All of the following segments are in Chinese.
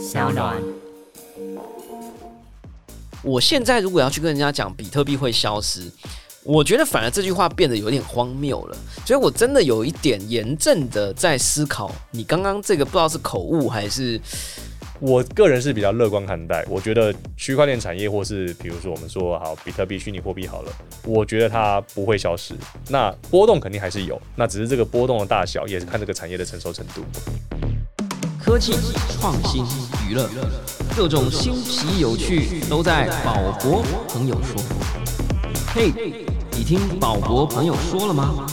小暖。我现在如果要去跟人家讲比特币会消失，我觉得反而这句话变得有点荒谬了。所以我真的有一点严正的在思考，你刚刚这个不知道是口误还是我个人是比较乐观看待，我觉得区块链产业或是比如说我们说好比特币虚拟货币好了，我觉得它不会消失。那波动肯定还是有，那只是这个波动的大小也是看这个产业的成熟程度。科技、创新、娱乐，各种新奇有趣都在宝博朋友说。嘿，你听宝博朋友说了吗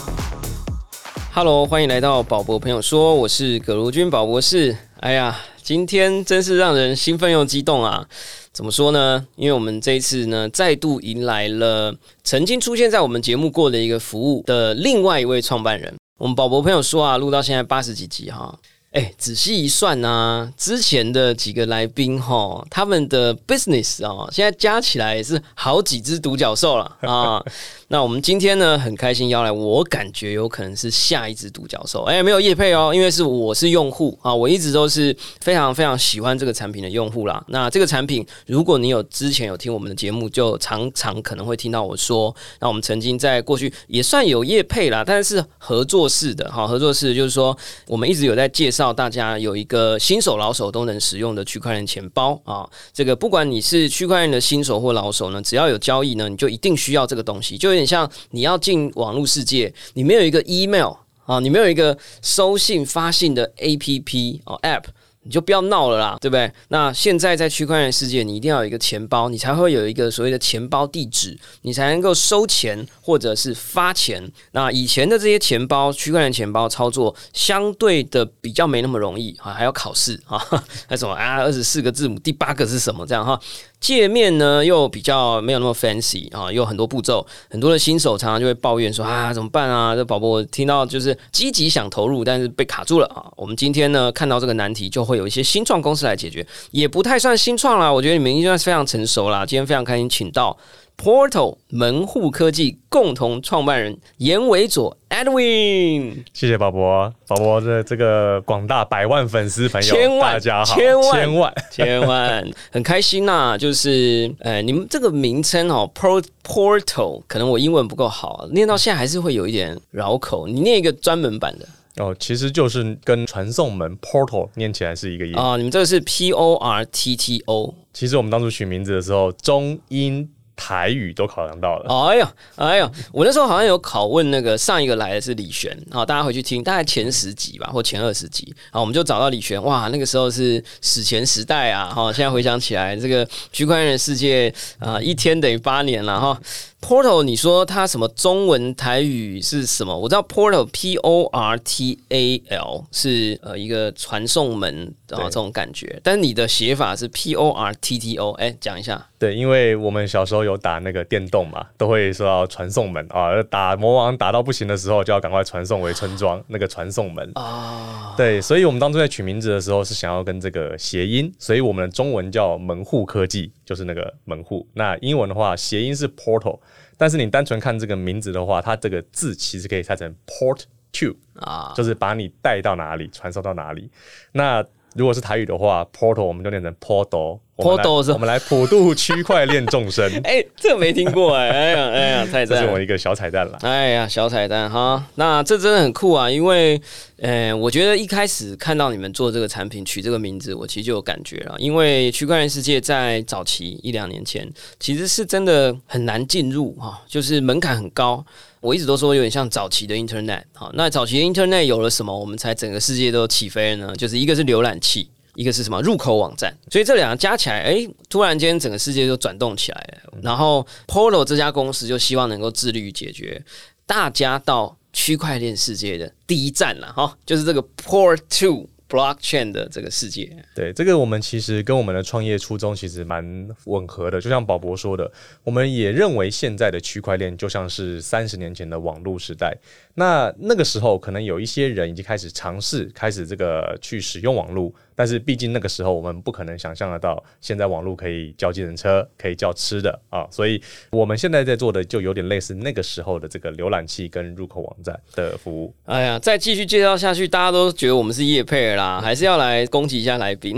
？Hello，欢迎来到宝博朋友说，我是葛如君宝博士。哎呀，今天真是让人兴奋又激动啊！怎么说呢？因为我们这一次呢，再度迎来了曾经出现在我们节目过的一个服务的另外一位创办人。我们宝博朋友说啊，录到现在八十几集哈。哎，仔细一算呢，之前的几个来宾哈，他们的 business 啊，现在加起来也是好几只独角兽了啊。那我们今天呢，很开心邀来，我感觉有可能是下一只独角兽。哎，没有叶配哦，因为是我是用户啊，我一直都是非常非常喜欢这个产品的用户啦。那这个产品，如果你有之前有听我们的节目，就常常可能会听到我说，那我们曾经在过去也算有叶配啦，但是合作式的哈，合作式就是说，我们一直有在介绍大家有一个新手老手都能使用的区块链钱包啊。这个不管你是区块链的新手或老手呢，只要有交易呢，你就一定需要这个东西，就。有点像你要进网络世界，你没有一个 email 啊，你没有一个收信发信的 app 哦 app。你就不要闹了啦，对不对？那现在在区块链世界，你一定要有一个钱包，你才会有一个所谓的钱包地址，你才能够收钱或者是发钱。那以前的这些钱包，区块链钱包操作相对的比较没那么容易啊，还要考试啊，那什么啊，二十四个字母，第八个是什么？这样哈，界面呢又比较没有那么 fancy 啊，有很多步骤，很多的新手常常就会抱怨说啊，怎么办啊？这宝宝我听到就是积极想投入，但是被卡住了啊。我们今天呢看到这个难题，就会。有一些新创公司来解决，也不太算新创啦。我觉得你们应该非常成熟啦。今天非常开心，请到 Portal 门户科技共同创办人严伟佐 Edwin。谢谢宝博，宝博的这个广大百万粉丝朋友，千万大家好，千万千万千万，很开心呐。就是呃，你们这个名称哦，Pro Portal，可能我英文不够好，念到现在还是会有一点绕口。你念一个专门版的。哦，其实就是跟传送门 portal 念起来是一个音啊。你们这个是 P O R T T O。其实我们当初取名字的时候，中英台语都考量到了。哎呦，哎呦，我那时候好像有拷问那个上一个来的是李璇，好，大家回去听，大概前十集吧，或前二十集，好，我们就找到李璇。哇，那个时候是史前时代啊，哈，现在回想起来，这个区块链的世界啊，一天等于八年了，哈。Portal，你说它什么中文台语是什么？我知道 Portal P O R T A L 是呃一个传送门啊这种感觉，但你的写法是 P O R T T O，哎，讲一下。对，因为我们小时候有打那个电动嘛，都会说要传送门啊，打魔王打到不行的时候，就要赶快传送回村庄那个传送门啊。对，所以我们当初在取名字的时候是想要跟这个谐音，所以我们的中文叫门户科技，就是那个门户。那英文的话，谐音是 Portal。但是你单纯看这个名字的话，它这个字其实可以拆成 port to 啊，就是把你带到哪里，传送到哪里。那如果是台语的话，portal 我们就念成 portal。Portal 是，我们来普渡区块链众生。哎，这个没听过哎，哎呀，哎呀，太赞！这是我一个小彩蛋了。哎呀，小彩蛋哈，那这真的很酷啊！因为，呃，我觉得一开始看到你们做这个产品，取这个名字，我其实就有感觉了。因为区块链世界在早期一两年前，其实是真的很难进入哈，就是门槛很高。我一直都说有点像早期的 Internet 好，那早期的 Internet 有了什么，我们才整个世界都起飞了呢？就是一个是浏览器，一个是什么入口网站，所以这两个加起来，哎，突然间整个世界就转动起来了。然后 Polo 这家公司就希望能够致力于解决大家到区块链世界的第一站了哈，就是这个 Port Two。blockchain 的这个世界，对这个我们其实跟我们的创业初衷其实蛮吻合的。就像宝博说的，我们也认为现在的区块链就像是三十年前的网络时代。那那个时候可能有一些人已经开始尝试，开始这个去使用网络，但是毕竟那个时候我们不可能想象得到，现在网络可以叫计程车，可以叫吃的啊，所以我们现在在做的就有点类似那个时候的这个浏览器跟入口网站的服务。哎呀，再继续介绍下去，大家都觉得我们是叶配啦，还是要来攻击一下来宾？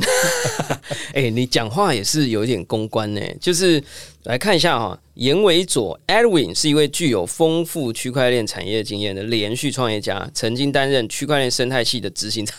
哎，你讲话也是有一点公关呢，就是来看一下哈。严伟佐 Edwin 是一位具有丰富区块链产业经验的连续创业家，曾经担任区块链生态系的执行长。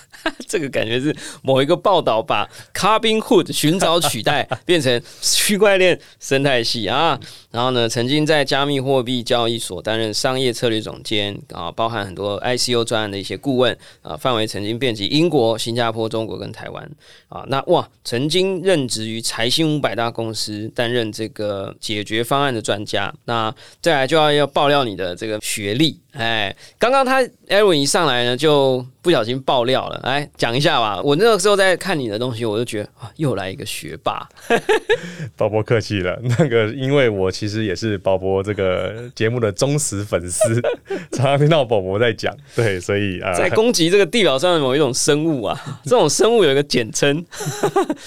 这个感觉是某一个报道把 Carbon Hood 寻找取代变成区块链生态系啊。然后呢，曾经在加密货币交易所担任商业策略总监啊，包含很多 ICO 专案的一些顾问啊，范围曾经遍及英国、新加坡、中国跟台湾啊。那哇，曾经任职于财新五百大公司，担任这个解决方案。的专家，那再来就要要爆料你的这个学历。哎，刚刚他艾文一上来呢，就不小心爆料了。来讲一下吧，我那个时候在看你的东西，我就觉得啊，又来一个学霸。宝博客气了，那个因为我其实也是宝博这个节目的忠实粉丝，常常听到宝博在讲，对，所以啊，在攻击这个地表上的某一种生物啊，这种生物有一个简称，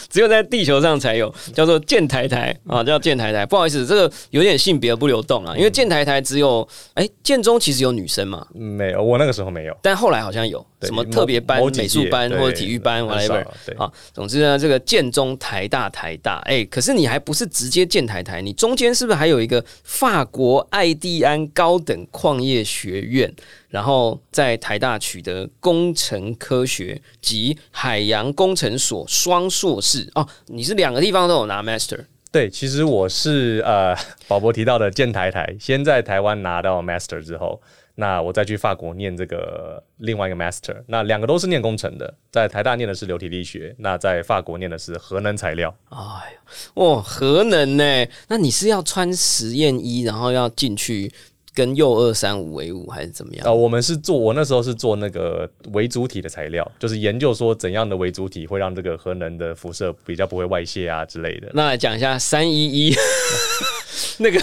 只有在地球上才有，叫做剑台台啊，叫剑台台。不好意思，这个有点性别不流动啊，因为建台台只有哎建中其实有。女生嘛，没有，我那个时候没有，但后来好像有什么特别班、美术班或者体育班，whatever。啊，总之呢，这个建中、台大、台大，哎，可是你还不是直接建台台，你中间是不是还有一个法国艾蒂安高等矿业学院？然后在台大取得工程科学及海洋工程所双硕士哦，你是两个地方都有拿 master。对，其实我是呃，宝博提到的建台台，先在台湾拿到 master 之后。那我再去法国念这个另外一个 master，那两个都是念工程的，在台大念的是流体力学，那在法国念的是核能材料。哎呀，哇，核能呢？那你是要穿实验衣，然后要进去跟铀二三五为伍，还是怎么样？啊，我们是做，我那时候是做那个为主体的材料，就是研究说怎样的为主体会让这个核能的辐射比较不会外泄啊之类的。那来讲一下三一一。那个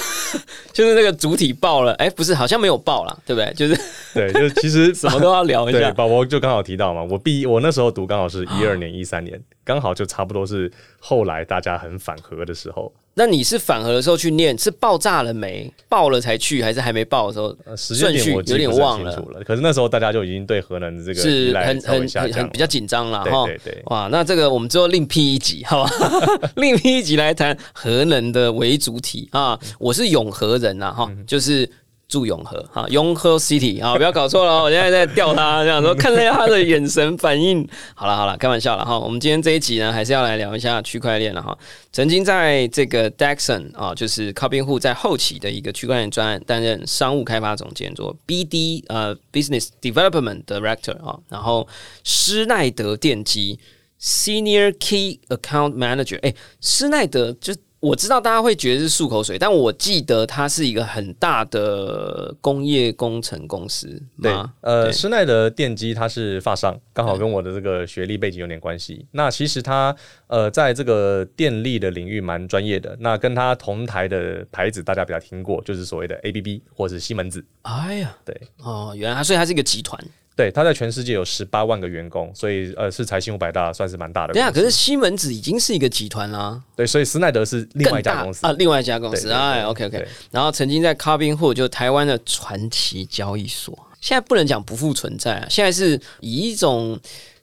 就是那个主体爆了，哎，不是，好像没有爆了，对不对？就是对，就是其实 什么都要聊一下。宝宝就刚好提到嘛，我毕我那时候读刚好是一二年、一三年，刚好就差不多是后来大家很反核的时候。那你是反核的时候去念，是爆炸了没？爆了才去，还是还没爆的时候？顺序有点忘了。可是那时候大家就已经对核能的这个是很很很很比较紧张了哈。对对哇，那这个我们之后另辟一集，好吧？另辟一集来谈核能的为主体啊。我是永和人呐哈，就是。住永和哈，永和 City 啊，不要搞错了，我现在在钓他，这样说看一下他的眼神反应。好了好了，开玩笑了哈。我们今天这一集呢，还是要来聊一下区块链了哈。曾经在这个 Dexon 啊，就是靠边户在后期的一个区块链专案担任商务开发总监，做 BD 呃 Business Development Director 啊。然后施耐德电机 Senior Key Account Manager，哎，施耐德就。我知道大家会觉得是漱口水，但我记得它是一个很大的工业工程公司。对，呃，施耐德电机它是发商，刚好跟我的这个学历背景有点关系。那其实它呃，在这个电力的领域蛮专业的。那跟它同台的牌子，大家比较听过，就是所谓的 ABB 或者是西门子。哎呀，对，哦，原来所以它是一个集团。对，他在全世界有十八万个员工，所以呃是财新五百大，算是蛮大的。对啊，可是西门子已经是一个集团啦。对，所以斯奈德是另外一家公司啊，另外一家公司。哎，OK OK。然后曾经在 Carbon 就台湾的传奇交易所，现在不能讲不复存在啊，现在是以一种。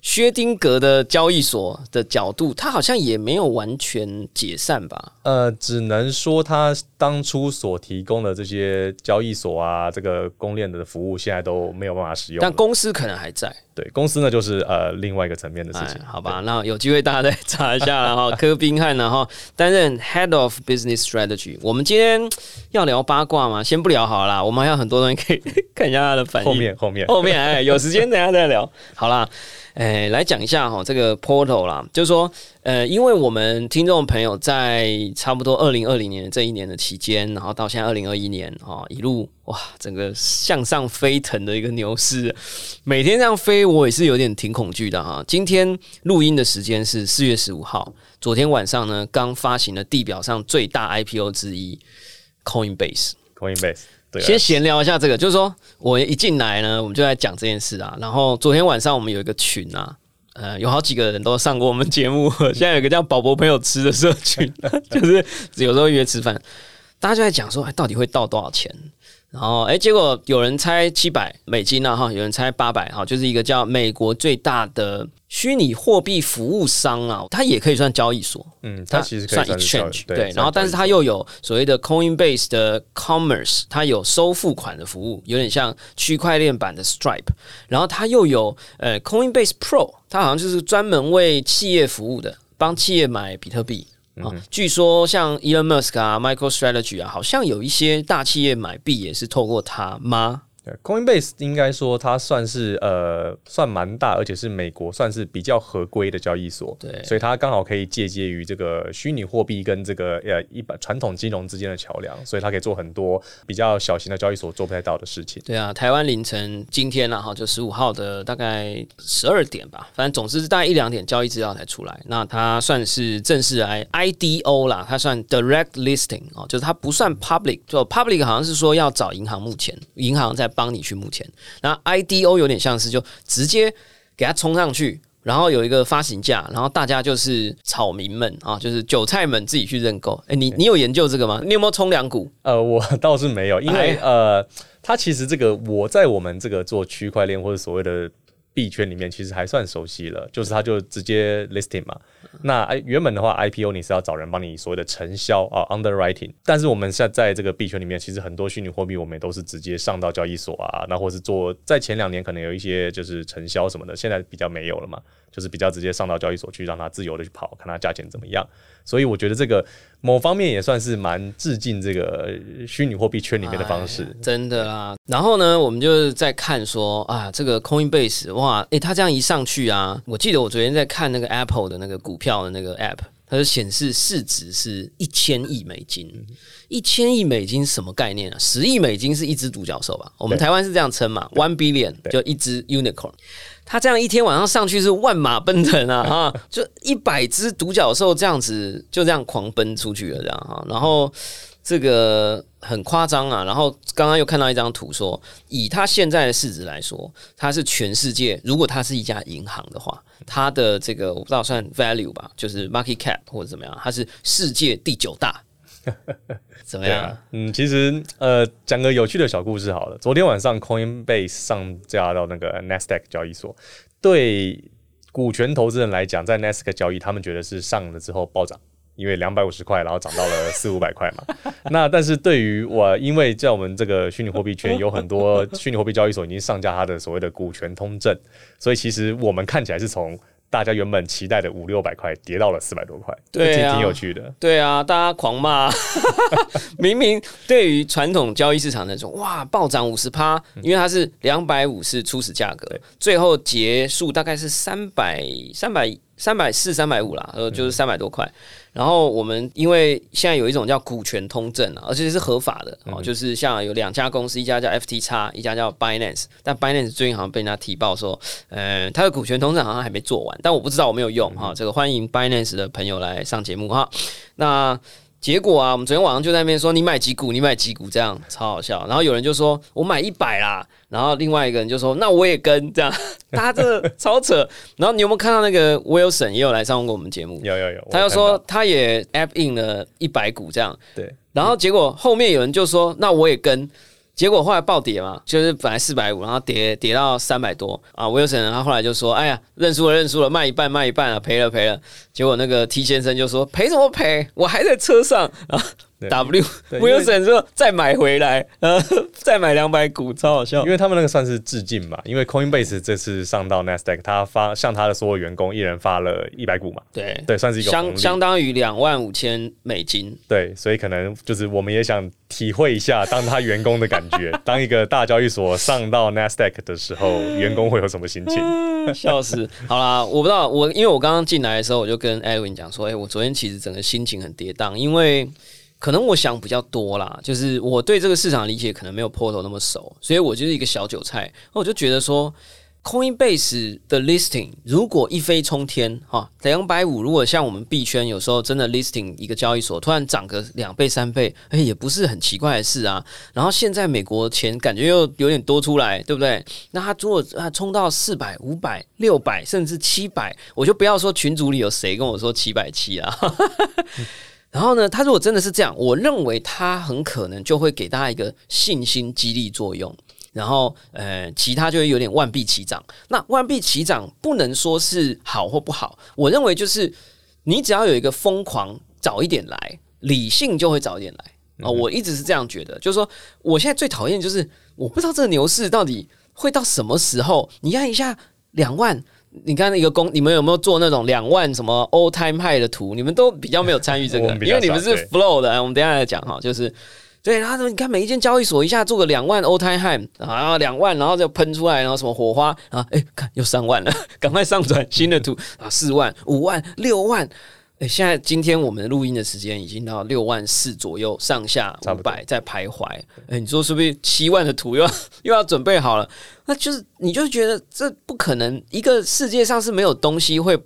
薛丁格的交易所的角度，它好像也没有完全解散吧？呃，只能说它当初所提供的这些交易所啊，这个公链的服务，现在都没有办法使用。但公司可能还在。对，公司呢就是呃另外一个层面的事情。好吧，那有机会大家再查一下了哈。柯宾汉呢哈担任 Head of Business Strategy。我们今天要聊八卦吗？先不聊好了，我们还有很多东西可以看一下他的反应。后面后面后面哎，有时间等下再聊。好啦。诶，来讲一下哈，这个 portal 啦，就是说，呃，因为我们听众朋友在差不多二零二零年这一年的期间，然后到现在二零二一年哈，一路哇，整个向上飞腾的一个牛市，每天这样飞，我也是有点挺恐惧的哈。今天录音的时间是四月十五号，昨天晚上呢，刚发行了地表上最大 IPO 之一 Coinbase，Coinbase 对。先闲聊一下这个，就是说我一进来呢，我们就在讲这件事啊。然后昨天晚上我们有一个群啊，呃，有好几个人都上过我们节目。现在有个叫宝宝朋友吃的社群，就是有时候约吃饭，大家就在讲说，哎，到底会到多少钱？然后，哎，结果有人猜七百美金啊，哈，有人猜八百，哈，就是一个叫美国最大的虚拟货币服务商啊，它也可以算交易所，嗯，它其实算 exchange，对，然后但是它又有所谓的 Coinbase 的 Commerce，它有收付款的服务，有点像区块链版的 Stripe，然后它又有呃 Coinbase Pro，它好像就是专门为企业服务的，帮企业买比特币。啊，据说像 Elon Musk 啊、Michael Strategy 啊，好像有一些大企业买币也是透过他吗？Coinbase 应该说它算是呃算蛮大，而且是美国算是比较合规的交易所，对，所以它刚好可以借鉴于这个虚拟货币跟这个呃一般传统金融之间的桥梁，所以它可以做很多比较小型的交易所做不太到的事情。对啊，台湾凌晨今天呢哈，就十五号的大概十二点吧，反正总之是大概一两点交易资料才出来。那它算是正式 I I D O 啦，它算 Direct Listing 哦，就是它不算 Public，就 Public 好像是说要找银行，目前银行在。帮你去募钱，那 IDO 有点像是就直接给它冲上去，然后有一个发行价，然后大家就是草民们啊，就是韭菜们自己去认购。哎，你你有研究这个吗？你有没有冲两股？呃，我 倒是没有，因为呃，它其实这个我在我们这个做区块链或者所谓的。币圈里面其实还算熟悉了，就是它就直接 listing 嘛。那，原本的话 IPO 你是要找人帮你所谓的承销啊 underwriting，但是我们现在在这个币圈里面，其实很多虚拟货币我们也都是直接上到交易所啊，那或是做在前两年可能有一些就是承销什么的，现在比较没有了嘛。就是比较直接上到交易所去，让它自由的去跑，看它价钱怎么样。所以我觉得这个某方面也算是蛮致敬这个虚拟货币圈里面的方式，真的啦。然后呢，我们就是在看说啊，这个 Coinbase 哇，诶，它这样一上去啊，我记得我昨天在看那个 Apple 的那个股票的那个 App，它就显示市值是一千亿美金。一千亿美金什么概念啊？十亿美金是一只独角兽吧？我们台湾是这样称嘛？One billion 就一只 unicorn。他这样一天晚上上去是万马奔腾啊！哈，就一百只独角兽这样子就这样狂奔出去了，这样哈。然后这个很夸张啊。然后刚刚又看到一张图，说以它现在的市值来说，它是全世界如果它是一家银行的话，它的这个我不知道算 value 吧，就是 market cap 或者怎么样，它是世界第九大。怎么样？嗯，其实呃，讲个有趣的小故事好了。昨天晚上 Coinbase 上架到那个 Nasdaq 交易所，对股权投资人来讲，在 Nasdaq 交易，他们觉得是上了之后暴涨，因为两百五十块，然后涨到了四五百块嘛。那但是对于我，因为在我们这个虚拟货币圈，有很多虚拟货币交易所已经上架它的所谓的股权通证，所以其实我们看起来是从。大家原本期待的五六百块跌到了四百多块，对啊，挺有趣的。对啊，大家狂骂，明明对于传统交易市场那种哇暴涨五十趴，因为它是两百五是初始价格，最后结束大概是三百三百三百四三百五啦，呃，就是三百多块。然后我们因为现在有一种叫股权通证啊，而且是合法的哦，就是像有两家公司，一家叫 FTX，一家叫 Binance。但 Binance 最近好像被人家提报说，呃，它的股权通证好像还没做完，但我不知道我没有用哈。这个欢迎 Binance 的朋友来上节目哈。那结果啊，我们昨天晚上就在那边说，你买几股，你买几股，这样超好笑。然后有人就说我买一百啦。然后另外一个人就说：“那我也跟这样，他这超扯。”然后你有没有看到那个 Wilson 也有来上过我们节目？有有有，他就说他也 App in 了一百股这样。对。然后结果后面有人就说：“那我也跟。”结果后来暴跌嘛，就是本来四百五，然后跌跌到三百多啊。Wilson 他后来就说：“哎呀，认输了，认输了，卖一半，卖一半啊，赔了，赔了。”结果那个 T 先生就说：“赔什么赔？我还在车上啊。” W Wilson 说再买回来，呃，再买两百股，超好笑。因为他们那个算是致敬嘛，因为 Coinbase 这次上到 Nasdaq，他发向他的所有员工一人发了一百股嘛，对对，算是一个相相当于两万五千美金。对，所以可能就是我们也想体会一下当他员工的感觉，当一个大交易所上到 Nasdaq 的时候，员工会有什么心情？笑死！好啦，我不知道，我因为我刚刚进来的时候，我就跟 Edwin 讲说，哎，我昨天其实整个心情很跌宕，因为。可能我想比较多啦，就是我对这个市场理解可能没有 Portal 那么熟，所以我就是一个小韭菜。那我就觉得说 Coinbase 的 listing 如果一飞冲天哈，两百五，如果像我们币圈有时候真的 listing 一个交易所突然涨个两倍三倍，哎，也不是很奇怪的事啊。然后现在美国钱感觉又有点多出来，对不对？那他如果啊冲到四百、五百、六百，甚至七百，我就不要说群组里有谁跟我说七百七啊。然后呢，他如果真的是这样，我认为他很可能就会给大家一个信心激励作用。然后，呃，其他就会有点万币齐涨。那万币齐涨不能说是好或不好，我认为就是你只要有一个疯狂早一点来，理性就会早一点来啊。我一直是这样觉得，就是说，我现在最讨厌就是我不知道这个牛市到底会到什么时候。你看一下两万，你看那个公，你们有没有做那种两万什么 all time high 的图？你们都比较没有参与这个，因为你们是 flow 的。我们等下来讲哈，就是。对，然后你看每一间交易所一下做个两万 all time high 啊，两万，然后就喷出来，然后什么火花啊，哎，看又三万了，赶快上传新的图啊，四万、五万、六万，哎，现在今天我们录音的时间已经到六万四左右上下五百在徘徊，哎，你说是不是七万的图又要 又要准备好了？那就是你就觉得这不可能，一个世界上是没有东西会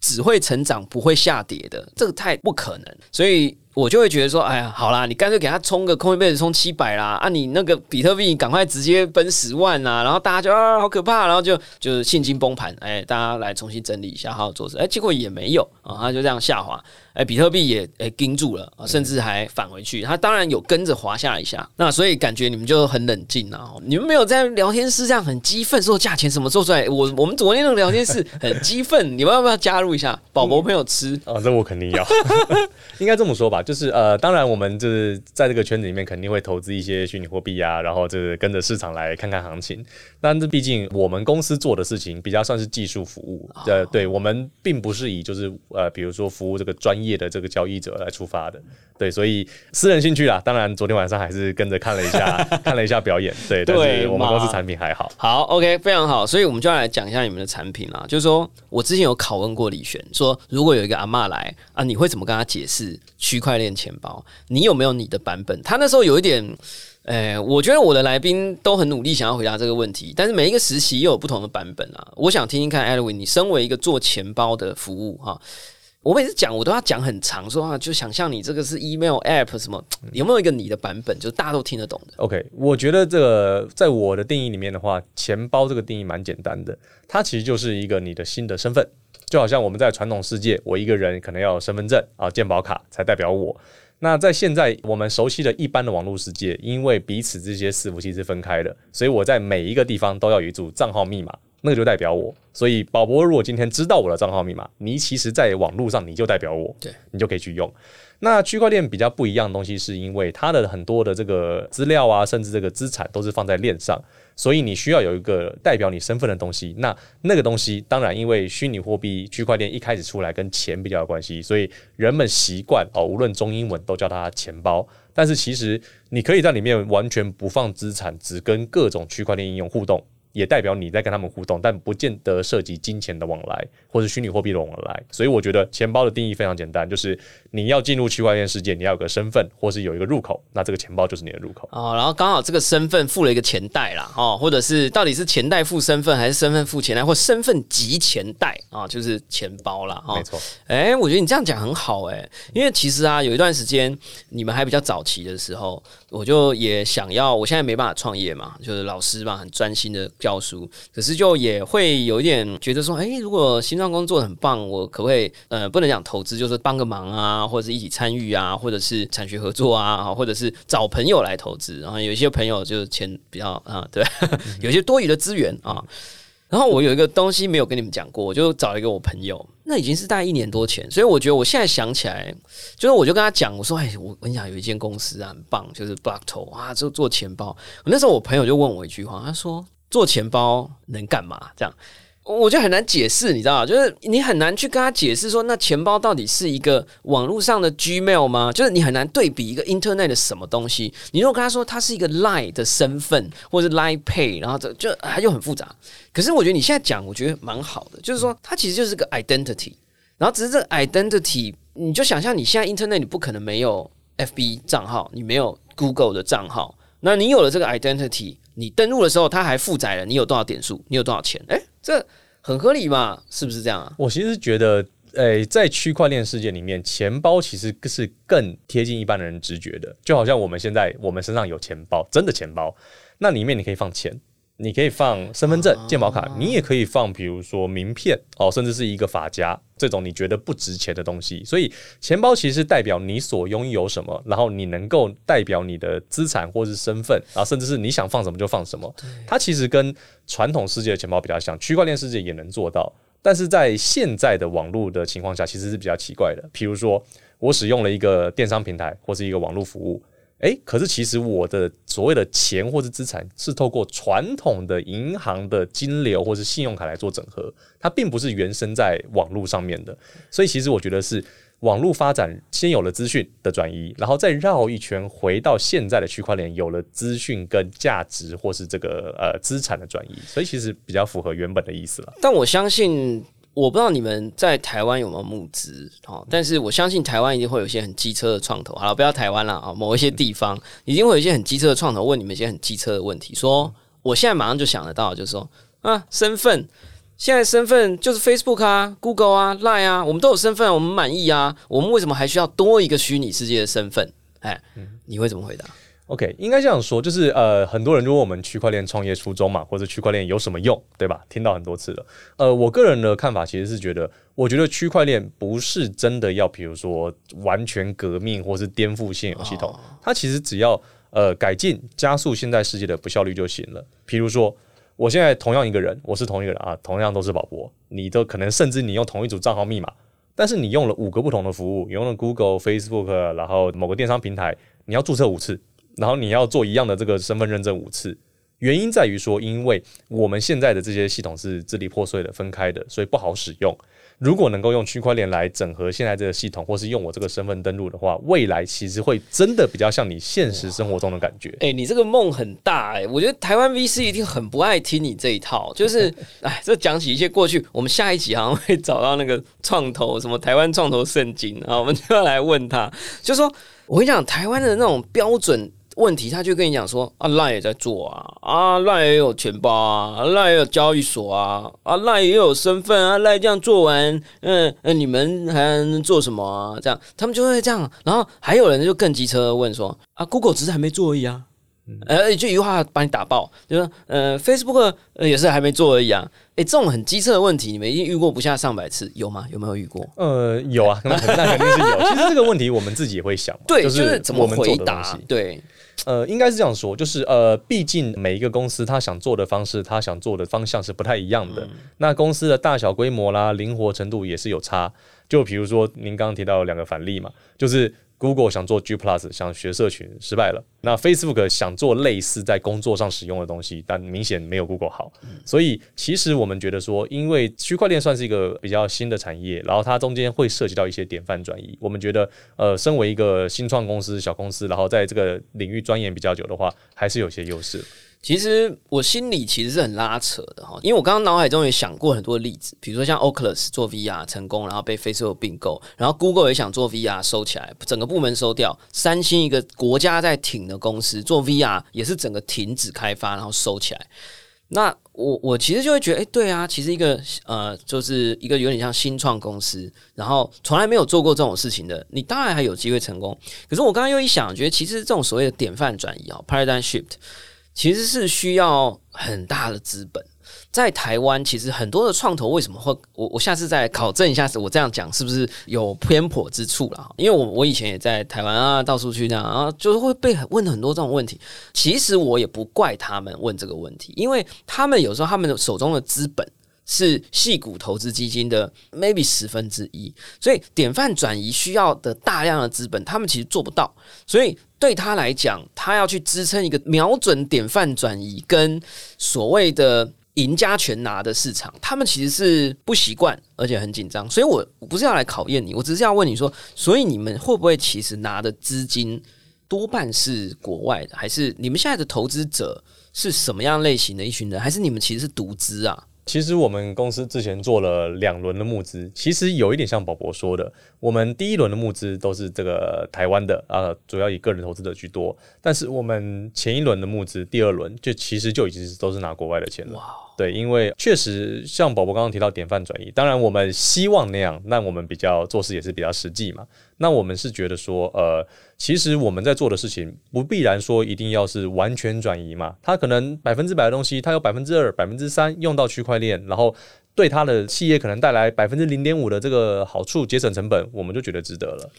只会成长不会下跌的，这个太不可能，所以。我就会觉得说，哎呀，好啦，你干脆给他充个空一辈子，充七百啦，啊，你那个比特币赶快直接奔十万啊，然后大家就啊，好可怕，然后就就是现金崩盘，哎，大家来重新整理一下，好好做事，哎，结果也没有啊，他就这样下滑。哎，比特币也哎盯住了啊，甚至还返回去。他当然有跟着滑下一下，那所以感觉你们就很冷静啊。你们没有在聊天室这样很激愤，说价钱什么做出来？我我们昨天那个聊天室很激愤，你们要不要加入一下？宝宝朋友吃啊，这我肯定要。应该这么说吧，就是呃，当然我们就是在这个圈子里面肯定会投资一些虚拟货币啊，然后就是跟着市场来看看行情。但这毕竟我们公司做的事情比较算是技术服务，呃，对我们并不是以就是呃，比如说服务这个专业的这个交易者来出发的，对，所以私人兴趣啦。当然，昨天晚上还是跟着看了一下，看了一下表演，对，但是我们公司产品还好。好，OK，非常好。所以我们就要来讲一下你们的产品啦。就是说我之前有拷问过李璇，说如果有一个阿妈来啊，你会怎么跟他解释区块链钱包？你有没有你的版本？他那时候有一点。诶，我觉得我的来宾都很努力想要回答这个问题，但是每一个时期又有不同的版本啊。我想听听看 e i n 你身为一个做钱包的服务哈，我每次讲我都要讲很长，说啊，就想象你这个是 email app 什么，有没有一个你的版本，就大家都听得懂的？OK，我觉得这个在我的定义里面的话，钱包这个定义蛮简单的，它其实就是一个你的新的身份，就好像我们在传统世界，我一个人可能要有身份证啊、健保卡才代表我。那在现在我们熟悉的一般的网络世界，因为彼此这些伺服器是分开的，所以我在每一个地方都要有一组账号密码，那个就代表我。所以宝博如果今天知道我的账号密码，你其实在网络上你就代表我，对你就可以去用。那区块链比较不一样的东西，是因为它的很多的这个资料啊，甚至这个资产都是放在链上。所以你需要有一个代表你身份的东西，那那个东西当然因为虚拟货币区块链一开始出来跟钱比较有关系，所以人们习惯哦，无论中英文都叫它钱包。但是其实你可以在里面完全不放资产，只跟各种区块链应用互动。也代表你在跟他们互动，但不见得涉及金钱的往来或是虚拟货币的往来。所以我觉得钱包的定义非常简单，就是你要进入区块链世界，你要有个身份或是有一个入口，那这个钱包就是你的入口。哦，然后刚好这个身份付了一个钱袋啦，哦，或者是到底是钱袋付身份，还是身份付钱袋，或身份及钱袋啊，就是钱包啦。没错。哎，我觉得你这样讲很好哎，因为其实啊，有一段时间你们还比较早期的时候，我就也想要，我现在没办法创业嘛，就是老师嘛，很专心的。教书，可是就也会有一点觉得说，哎，如果新创工作很棒，我可不可以呃，不能讲投资，就是帮个忙啊，或者是一起参与啊，或者是产学合作啊，或者是找朋友来投资，然后有一些朋友就是钱比较啊，对，有些多余的资源啊。然后我有一个东西没有跟你们讲过，我就找一个我朋友，那已经是大概一年多前，所以我觉得我现在想起来，就是我就跟他讲，我说，哎，我跟你讲，有一间公司啊，很棒，就是 Block 头啊，就做钱包。那时候我朋友就问我一句话，他说。做钱包能干嘛？这样我就很难解释，你知道就是你很难去跟他解释说，那钱包到底是一个网络上的 Gmail 吗？就是你很难对比一个 Internet 的什么东西。你如果跟他说它是一个 Lie 的身份，或者 Line Pay，然后这就它又很复杂。可是我觉得你现在讲，我觉得蛮好的，就是说它其实就是个 Identity，然后只是这个 Identity，你就想象你现在 Internet 你不可能没有 FB 账号，你没有 Google 的账号。那你有了这个 identity，你登录的时候，它还负载了你有多少点数，你有多少钱？哎，这很合理嘛？是不是这样啊？我其实觉得，诶，在区块链世界里面，钱包其实是更贴近一般的人直觉的，就好像我们现在我们身上有钱包，真的钱包，那里面你可以放钱。你可以放身份证、健保卡，你也可以放，比如说名片哦，甚至是一个发夹这种你觉得不值钱的东西。所以钱包其实代表你所拥有什么，然后你能够代表你的资产或是身份，然后甚至是你想放什么就放什么。它其实跟传统世界的钱包比较像，区块链世界也能做到，但是在现在的网络的情况下，其实是比较奇怪的。比如说，我使用了一个电商平台或是一个网络服务。诶，可是其实我的所谓的钱或是资产是透过传统的银行的金流或是信用卡来做整合，它并不是原生在网络上面的。所以其实我觉得是网络发展先有了资讯的转移，然后再绕一圈回到现在的区块链有了资讯跟价值或是这个呃资产的转移，所以其实比较符合原本的意思了。但我相信。我不知道你们在台湾有没有募资，哦，但是我相信台湾一定会有一些很机车的创投，好了，不要台湾了啊，某一些地方一定会有一些很机车的创投问你们一些很机车的问题，说我现在马上就想得到，就是说啊，身份现在身份就是 Facebook 啊、Google 啊、Line 啊，我们都有身份，我们满意啊，我们为什么还需要多一个虚拟世界的身份？哎，你会怎么回答？OK，应该这样说，就是呃，很多人就问我们区块链创业初衷嘛，或者区块链有什么用，对吧？听到很多次了。呃，我个人的看法其实是觉得，我觉得区块链不是真的要，比如说完全革命或是颠覆现有系统，它其实只要呃改进加速现在世界的不效率就行了。比如说，我现在同样一个人，我是同一个人啊，同样都是宝博，你都可能甚至你用同一组账号密码，但是你用了五个不同的服务，用了 Google、Facebook，然后某个电商平台，你要注册五次。然后你要做一样的这个身份认证五次，原因在于说，因为我们现在的这些系统是支离破碎的、分开的，所以不好使用。如果能够用区块链来整合现在这个系统，或是用我这个身份登录的话，未来其实会真的比较像你现实生活中的感觉。哎，你这个梦很大哎，我觉得台湾 VC 一定很不爱听你这一套。就是，哎，这讲起一些过去，我们下一集好像会找到那个创投，什么台湾创投圣经啊，我们就要来问他，就说我跟你讲，台湾的那种标准。问题他就跟你讲说啊赖也在做啊啊赖也有钱包啊赖也有交易所啊啊赖也有身份啊赖这样做完嗯嗯你们还能做什么啊？这样他们就会这样，然后还有人就更机车问说啊 Google 只是还没做而已啊，呃就一句话把你打爆，就说呃 Facebook 也是还没做而已啊，哎这种很机车的问题你们已经遇过不下上百次有吗？有没有遇过？呃有啊，那那肯定是有。其实这个问题我们自己也会想，对，就是怎么回答，对。呃，应该是这样说，就是呃，毕竟每一个公司他想做的方式，他想做的方向是不太一样的。那公司的大小规模啦，灵活程度也是有差。就比如说您刚刚提到两个反例嘛，就是。Google 想做 G Plus，想学社群失败了。那 Facebook 想做类似在工作上使用的东西，但明显没有 Google 好。所以其实我们觉得说，因为区块链算是一个比较新的产业，然后它中间会涉及到一些典范转移。我们觉得，呃，身为一个新创公司、小公司，然后在这个领域钻研比较久的话，还是有些优势。其实我心里其实是很拉扯的哈，因为我刚刚脑海中也想过很多例子，比如说像 Oculus 做 VR 成功，然后被 Facebook 并购，然后 Google 也想做 VR 收起来，整个部门收掉。三星一个国家在挺的公司做 VR 也是整个停止开发，然后收起来。那我我其实就会觉得，哎，对啊，其实一个呃，就是一个有点像新创公司，然后从来没有做过这种事情的，你当然还有机会成功。可是我刚刚又一想，觉得其实这种所谓的典范转移啊，paradigm shift。其实是需要很大的资本，在台湾，其实很多的创投为什么会我我下次再考证一下，我这样讲是不是有偏颇之处了？因为我我以前也在台湾啊，到处去那样啊，就是会被问很多这种问题。其实我也不怪他们问这个问题，因为他们有时候他们手中的资本。是细股投资基金的 maybe 十分之一，所以典范转移需要的大量的资本，他们其实做不到。所以对他来讲，他要去支撑一个瞄准典范转移跟所谓的赢家全拿的市场，他们其实是不习惯，而且很紧张。所以我不是要来考验你，我只是要问你说，所以你们会不会其实拿的资金多半是国外的，还是你们现在的投资者是什么样类型的一群人，还是你们其实是独资啊？其实我们公司之前做了两轮的募资，其实有一点像宝博说的，我们第一轮的募资都是这个台湾的啊，主要以个人投资者居多。但是我们前一轮的募资，第二轮就其实就已经是都是拿国外的钱了。对，因为确实像宝宝刚刚提到典范转移，当然我们希望那样，那我们比较做事也是比较实际嘛。那我们是觉得说，呃，其实我们在做的事情不必然说一定要是完全转移嘛，它可能百分之百的东西，它有百分之二、百分之三用到区块链，然后。对他的企业可能带来百分之零点五的这个好处，节省成本，我们就觉得值得了。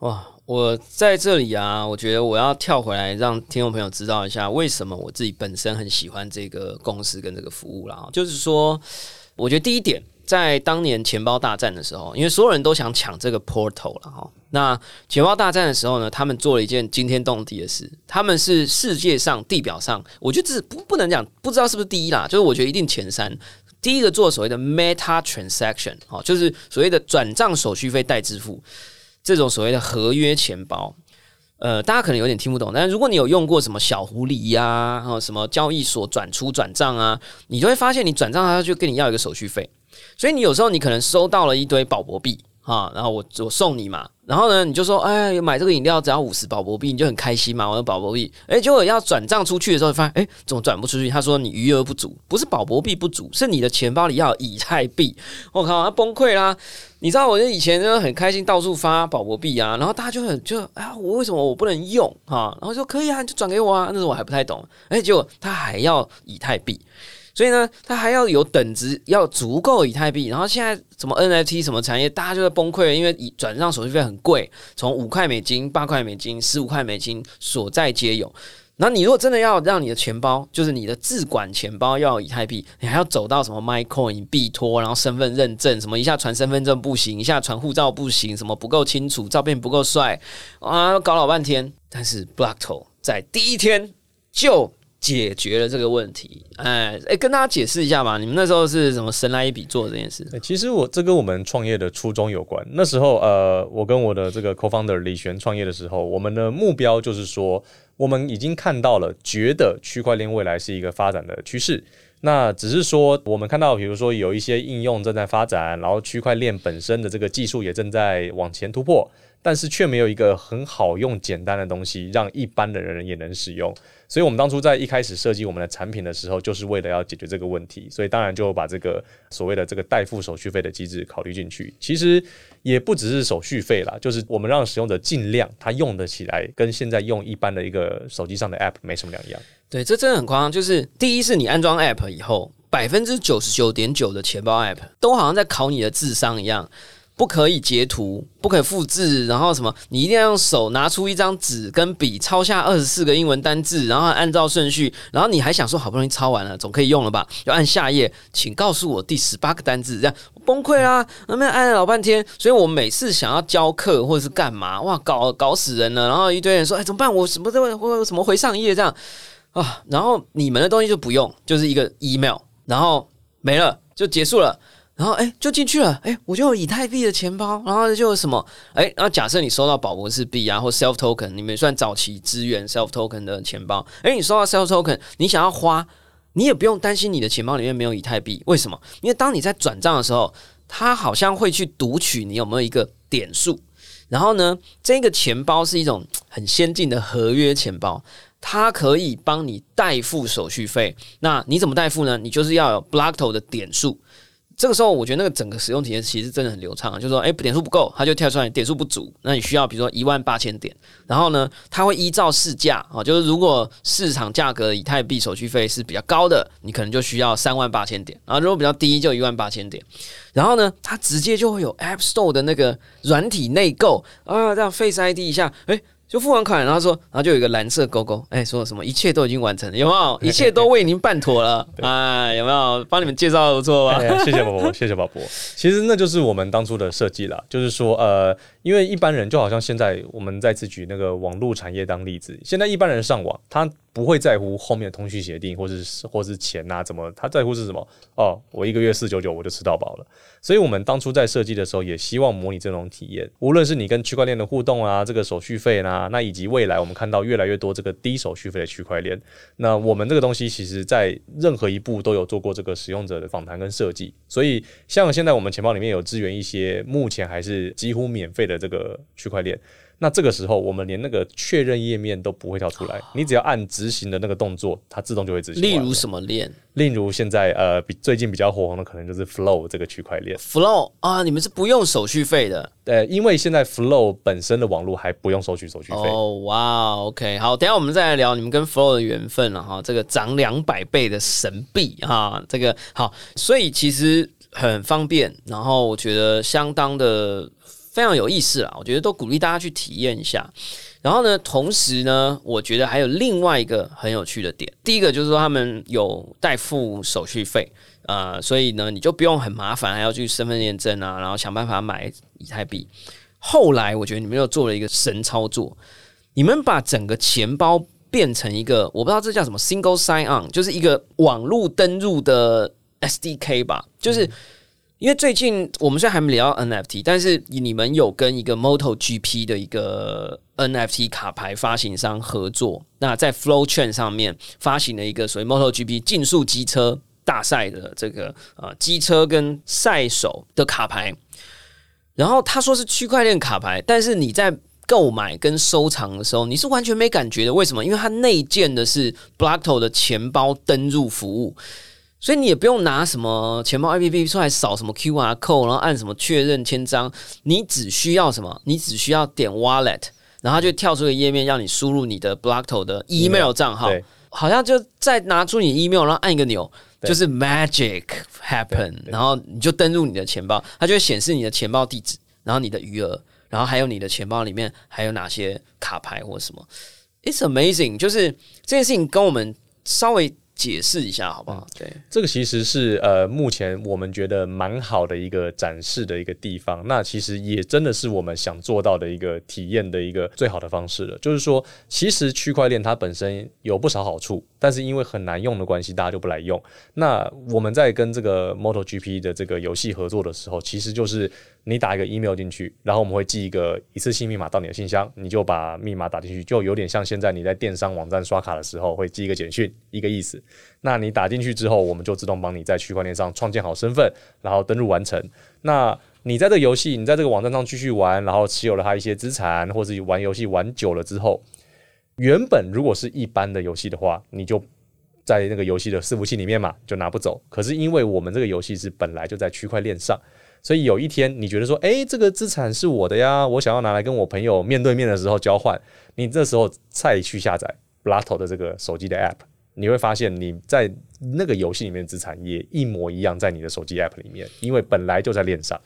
哇！我在这里啊，我觉得我要跳回来，让听众朋友知道一下，为什么我自己本身很喜欢这个公司跟这个服务啦。就是说，我觉得第一点，在当年钱包大战的时候，因为所有人都想抢这个 portal 了哈。那钱包大战的时候呢，他们做了一件惊天动地的事，他们是世界上地表上，我觉得这不不能讲，不知道是不是第一啦，就是我觉得一定前三。第一个做所谓的 Meta Transaction，哦，就是所谓的转账手续费代支付，这种所谓的合约钱包，呃，大家可能有点听不懂，但如果你有用过什么小狐狸呀，然后什么交易所转出转账啊，你就会发现你转账他就跟你要一个手续费，所以你有时候你可能收到了一堆宝博币。啊，然后我我送你嘛，然后呢，你就说，哎，买这个饮料只要五十宝博币，你就很开心。嘛，我的宝博币，哎，结果要转账出去的时候，发现，哎，怎么转不出去？他说你余额不足，不是宝博币不足，是你的钱包里要以太币。我靠，他崩溃啦！你知道，我就以前就很开心，到处发宝博币啊，然后大家就很就，哎，我为什么我不能用啊？然后说可以啊，你就转给我啊。那时候我还不太懂，哎，结果他还要以太币。所以呢，它还要有等值，要足够以太币。然后现在什么 NFT 什么产业，大家就在崩溃，因为以转账手续费很贵，从五块美金、八块美金、十五块美金所在皆有。那你如果真的要让你的钱包，就是你的自管钱包要有以太币，你还要走到什么 MyCoin、币托，然后身份认证，什么一下传身份证不行，一下传护照不行，什么不够清楚，照片不够帅啊，搞老半天。但是 Blockto 在第一天就。解决了这个问题，哎哎，跟大家解释一下吧。你们那时候是什么神来一笔做这件事？其实我这跟我们创业的初衷有关。那时候，呃，我跟我的这个 co-founder 李璇创业的时候，我们的目标就是说，我们已经看到了，觉得区块链未来是一个发展的趋势。那只是说，我们看到，比如说有一些应用正在发展，然后区块链本身的这个技术也正在往前突破，但是却没有一个很好用、简单的东西，让一般的人也能使用。所以，我们当初在一开始设计我们的产品的时候，就是为了要解决这个问题。所以，当然就把这个所谓的这个代付手续费的机制考虑进去。其实也不只是手续费啦，就是我们让使用者尽量他用得起来，跟现在用一般的一个手机上的 App 没什么两样。对，这真的很夸张。就是第一是你安装 App 以后，百分之九十九点九的钱包 App 都好像在考你的智商一样。不可以截图，不可以复制，然后什么？你一定要用手拿出一张纸跟笔，抄下二十四个英文单字，然后按照顺序，然后你还想说好不容易抄完了，总可以用了吧？就按下一页，请告诉我第十八个单字，这样崩溃啊！那边按了老半天，所以我每次想要教课或者是干嘛，哇，搞搞死人了！然后一堆人说，哎，怎么办？我什么都我什么回上页这样啊？然后你们的东西就不用，就是一个 email，然后没了，就结束了。然后哎，就进去了，哎，我就有以太币的钱包，然后就什么，哎，然后假设你收到宝博士币啊，或 self token，你们算早期支援 self token 的钱包，哎，你收到 self token，你想要花，你也不用担心你的钱包里面没有以太币，为什么？因为当你在转账的时候，它好像会去读取你有没有一个点数，然后呢，这个钱包是一种很先进的合约钱包，它可以帮你代付手续费，那你怎么代付呢？你就是要有 Blockto 的点数。这个时候，我觉得那个整个使用体验其实真的很流畅啊，就是说，哎，点数不够，它就跳出来点数不足，那你需要比如说一万八千点，然后呢，它会依照市价啊，就是如果市场价格以太币手续费是比较高的，你可能就需要三万八千点，然后如果比较低就一万八千点，然后呢，它直接就会有 App Store 的那个软体内购啊，这样 Face ID 一下，哎。就付完款，然后说，然后就有一个蓝色勾勾，哎，说什么一切都已经完成了，有没有？一切都为您办妥了，哎，有没有？帮你们介绍不错吧？谢谢宝宝，谢谢宝宝。其实那就是我们当初的设计了，就是说，呃，因为一般人就好像现在我们再次举那个网络产业当例子，现在一般人上网，他不会在乎后面的通讯协定，或是或是钱呐，怎么他在乎是什么？哦，我一个月四九九我就吃到饱了。所以，我们当初在设计的时候，也希望模拟这种体验。无论是你跟区块链的互动啊，这个手续费呢，那以及未来我们看到越来越多这个低手续费的区块链，那我们这个东西其实在任何一步都有做过这个使用者的访谈跟设计。所以，像现在我们钱包里面有支援一些目前还是几乎免费的这个区块链。那这个时候，我们连那个确认页面都不会跳出来，你只要按执行的那个动作，它自动就会执行。例如什么链？例如现在呃，比最近比较火红的，可能就是 Flow 这个区块链。Flow 啊，你们是不用手续费的？对，因为现在 Flow 本身的网络还不用收取手续费。哦，哇，OK，好，等下我们再来聊你们跟 Flow 的缘分了哈。这个涨两百倍的神币哈，这个好，所以其实很方便，然后我觉得相当的。非常有意思啦，我觉得都鼓励大家去体验一下。然后呢，同时呢，我觉得还有另外一个很有趣的点。第一个就是说，他们有代付手续费，呃，所以呢，你就不用很麻烦，还要去身份验证啊，然后想办法买以太币。后来，我觉得你们又做了一个神操作，你们把整个钱包变成一个，我不知道这叫什么 single sign on，就是一个网络登录的 SDK 吧，就是。因为最近我们虽然还没聊到 NFT，但是你们有跟一个 MotoGP 的一个 NFT 卡牌发行商合作，那在 Flow 券上面发行了一个所谓 MotoGP 竞速机车大赛的这个呃机车跟赛手的卡牌，然后他说是区块链卡牌，但是你在购买跟收藏的时候，你是完全没感觉的。为什么？因为它内建的是 Blockto 的钱包登入服务。所以你也不用拿什么钱包 APP 出来扫什么 QR code，然后按什么确认签章，你只需要什么？你只需要点 Wallet，然后就跳出个页面，让你输入你的 Blockto 的 email 账号，好像就再拿出你 email，然后按一个钮，就是 Magic happen，然后你就登录你的钱包，它就会显示你的钱包地址，然后你的余额，然后还有你的钱包里面还有哪些卡牌或什么。It's amazing，就是这件事情跟我们稍微。解释一下好不好？对，这个其实是呃，目前我们觉得蛮好的一个展示的一个地方。那其实也真的是我们想做到的一个体验的一个最好的方式了。就是说，其实区块链它本身有不少好处，但是因为很难用的关系，大家就不来用。那我们在跟这个 MotoGP 的这个游戏合作的时候，其实就是。你打一个 email 进去，然后我们会寄一个一次性密码到你的信箱，你就把密码打进去，就有点像现在你在电商网站刷卡的时候会寄一个简讯一个意思。那你打进去之后，我们就自动帮你在区块链上创建好身份，然后登录完成。那你在这个游戏，你在这个网站上继续玩，然后持有了它一些资产，或者玩游戏玩久了之后，原本如果是一般的游戏的话，你就在那个游戏的伺服器里面嘛，就拿不走。可是因为我们这个游戏是本来就在区块链上。所以有一天你觉得说，哎，这个资产是我的呀，我想要拿来跟我朋友面对面的时候交换，你这时候再去下载 Blato 的这个手机的 App，你会发现你在那个游戏里面资产也一模一样在你的手机 App 里面，因为本来就在链上。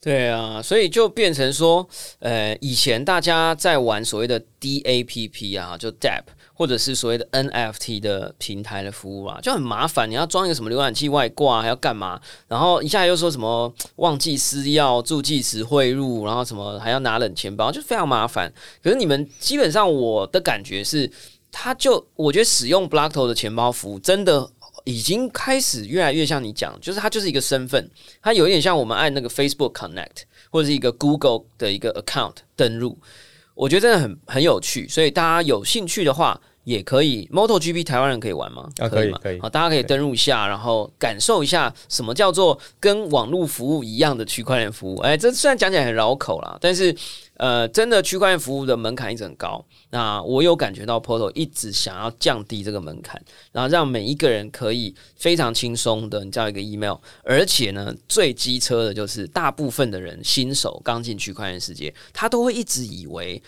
对啊，所以就变成说，呃，以前大家在玩所谓的 DAPP 啊，就 DApp。或者是所谓的 NFT 的平台的服务啊，就很麻烦。你要装一个什么浏览器外挂，还要干嘛？然后一下又说什么忘记私钥、助记词汇入，然后什么还要拿冷钱包，就非常麻烦。可是你们基本上，我的感觉是，它就我觉得使用 Blockto 的钱包服务，真的已经开始越来越像你讲，就是它就是一个身份，它有点像我们按那个 Facebook Connect 或者是一个 Google 的一个 account 登录。我觉得真的很很有趣，所以大家有兴趣的话，也可以。MotoGP 台湾人可以玩吗？啊，可以，可以。好，大家可以登录一下，然后感受一下什么叫做跟网络服务一样的区块链服务。哎，这虽然讲起来很绕口啦，但是。呃，真的区块链服务的门槛一直很高。那我有感觉到 Portal 一直想要降低这个门槛，然后让每一个人可以非常轻松的叫一个 email。而且呢，最机车的就是大部分的人新手刚进区块链世界，他都会一直以为。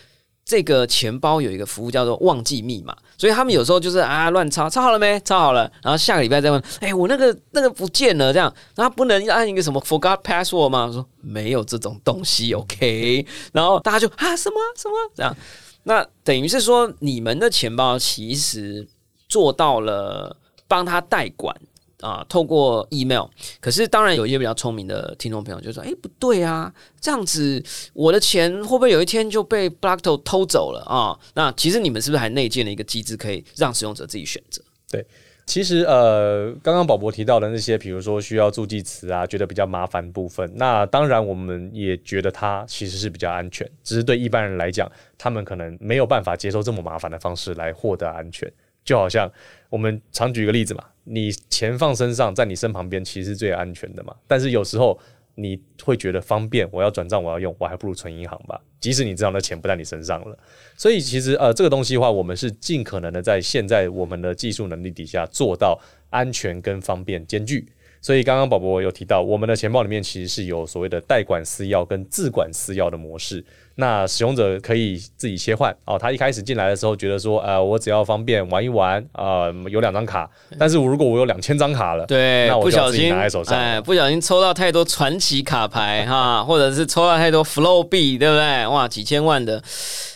这个钱包有一个服务叫做忘记密码，所以他们有时候就是啊乱抄，抄好了没？抄好了，然后下个礼拜再问，哎，我那个那个不见了，这样，那不能按一个什么 forgot password 吗？说没有这种东西，OK，然后大家就啊什么？什么？这样，那等于是说你们的钱包其实做到了帮他代管啊，透过 email。可是当然有一些比较聪明的听众朋友就说：“哎，不对啊，这样子我的钱会不会有一天就被 Blackto 偷走了啊？”那其实你们是不是还内建了一个机制，可以让使用者自己选择？对。其实呃，刚刚宝博提到的那些，比如说需要助记词啊，觉得比较麻烦部分，那当然我们也觉得它其实是比较安全，只是对一般人来讲，他们可能没有办法接受这么麻烦的方式来获得安全。就好像我们常举一个例子嘛，你钱放身上，在你身旁边其实最安全的嘛，但是有时候。你会觉得方便，我要转账，我要用，我还不如存银行吧。即使你知道那钱不在你身上了，所以其实呃，这个东西的话，我们是尽可能的在现在我们的技术能力底下做到安全跟方便兼具。所以刚刚宝宝有提到，我们的钱包里面其实是有所谓的代管私钥跟自管私钥的模式。那使用者可以自己切换哦。他一开始进来的时候觉得说，呃，我只要方便玩一玩啊，有两张卡。但是我如果我有两千张卡了，对，那我不小心拿在手上，哎，不小心抽到太多传奇卡牌哈，或者是抽到太多 Flow 币，对不对？哇，几千万的。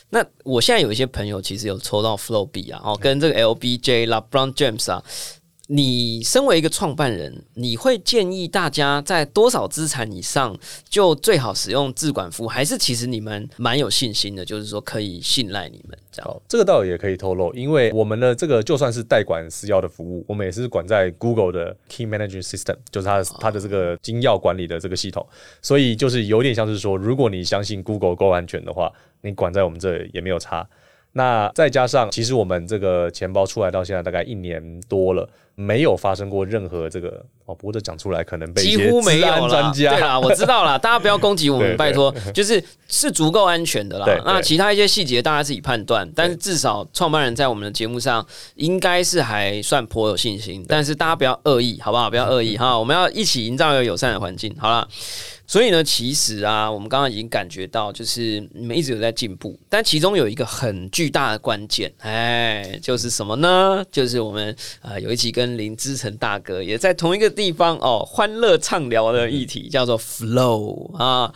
那我现在有一些朋友其实有抽到 Flow 币啊，哦，跟这个 LBJ、LeBron James 啊。你身为一个创办人，你会建议大家在多少资产以上就最好使用自管服务，还是其实你们蛮有信心的，就是说可以信赖你们这样？这个倒也可以透露，因为我们的这个就算是代管私钥的服务，我们也是管在 Google 的 Key Management System，就是它它的这个金钥管理的这个系统，所以就是有点像是说，如果你相信 Google 够安全的话，你管在我们这也没有差。那再加上，其实我们这个钱包出来到现在大概一年多了，没有发生过任何这个哦，不过这讲出来可能被几乎没有专家对啦，我知道啦，大家不要攻击我们，拜托，就是是足够安全的啦。那其他一些细节大家自己判断，但是至少创办人在我们的节目上应该是还算颇有信心。但是大家不要恶意，好不好？不要恶意哈，我们要一起营造一个友善的环境。好了。所以呢，其实啊，我们刚刚已经感觉到，就是你们一直有在进步，但其中有一个很巨大的关键，哎，就是什么呢？就是我们呃有一集跟森林之城大哥也在同一个地方哦，欢乐畅聊的议题叫做 flow 啊。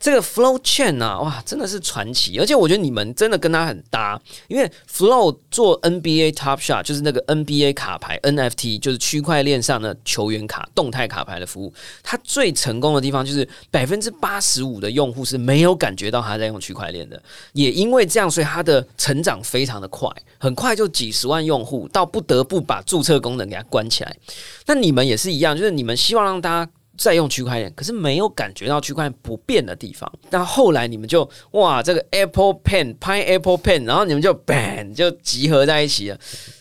这个 Flow Chain 啊，哇，真的是传奇！而且我觉得你们真的跟他很搭，因为 Flow 做 NBA Top Shot 就是那个 NBA 卡牌 NFT，就是区块链上的球员卡动态卡牌的服务。它最成功的地方就是百分之八十五的用户是没有感觉到他在用区块链的，也因为这样，所以它的成长非常的快，很快就几十万用户，到不得不把注册功能给它关起来。那你们也是一样，就是你们希望让大家。在用区块链，可是没有感觉到区块链不变的地方。那后来你们就哇，这个 Apple Pen 拍 Apple Pen，然后你们就 bang 就集合在一起了。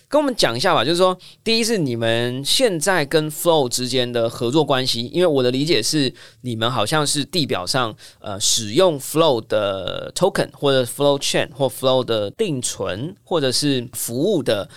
跟我们讲一下吧，就是说，第一是你们现在跟 Flow 之间的合作关系，因为我的理解是，你们好像是地表上呃使用 Flow 的 Token 或者 Flow Chain 或 Flow 的定存或者是服务的。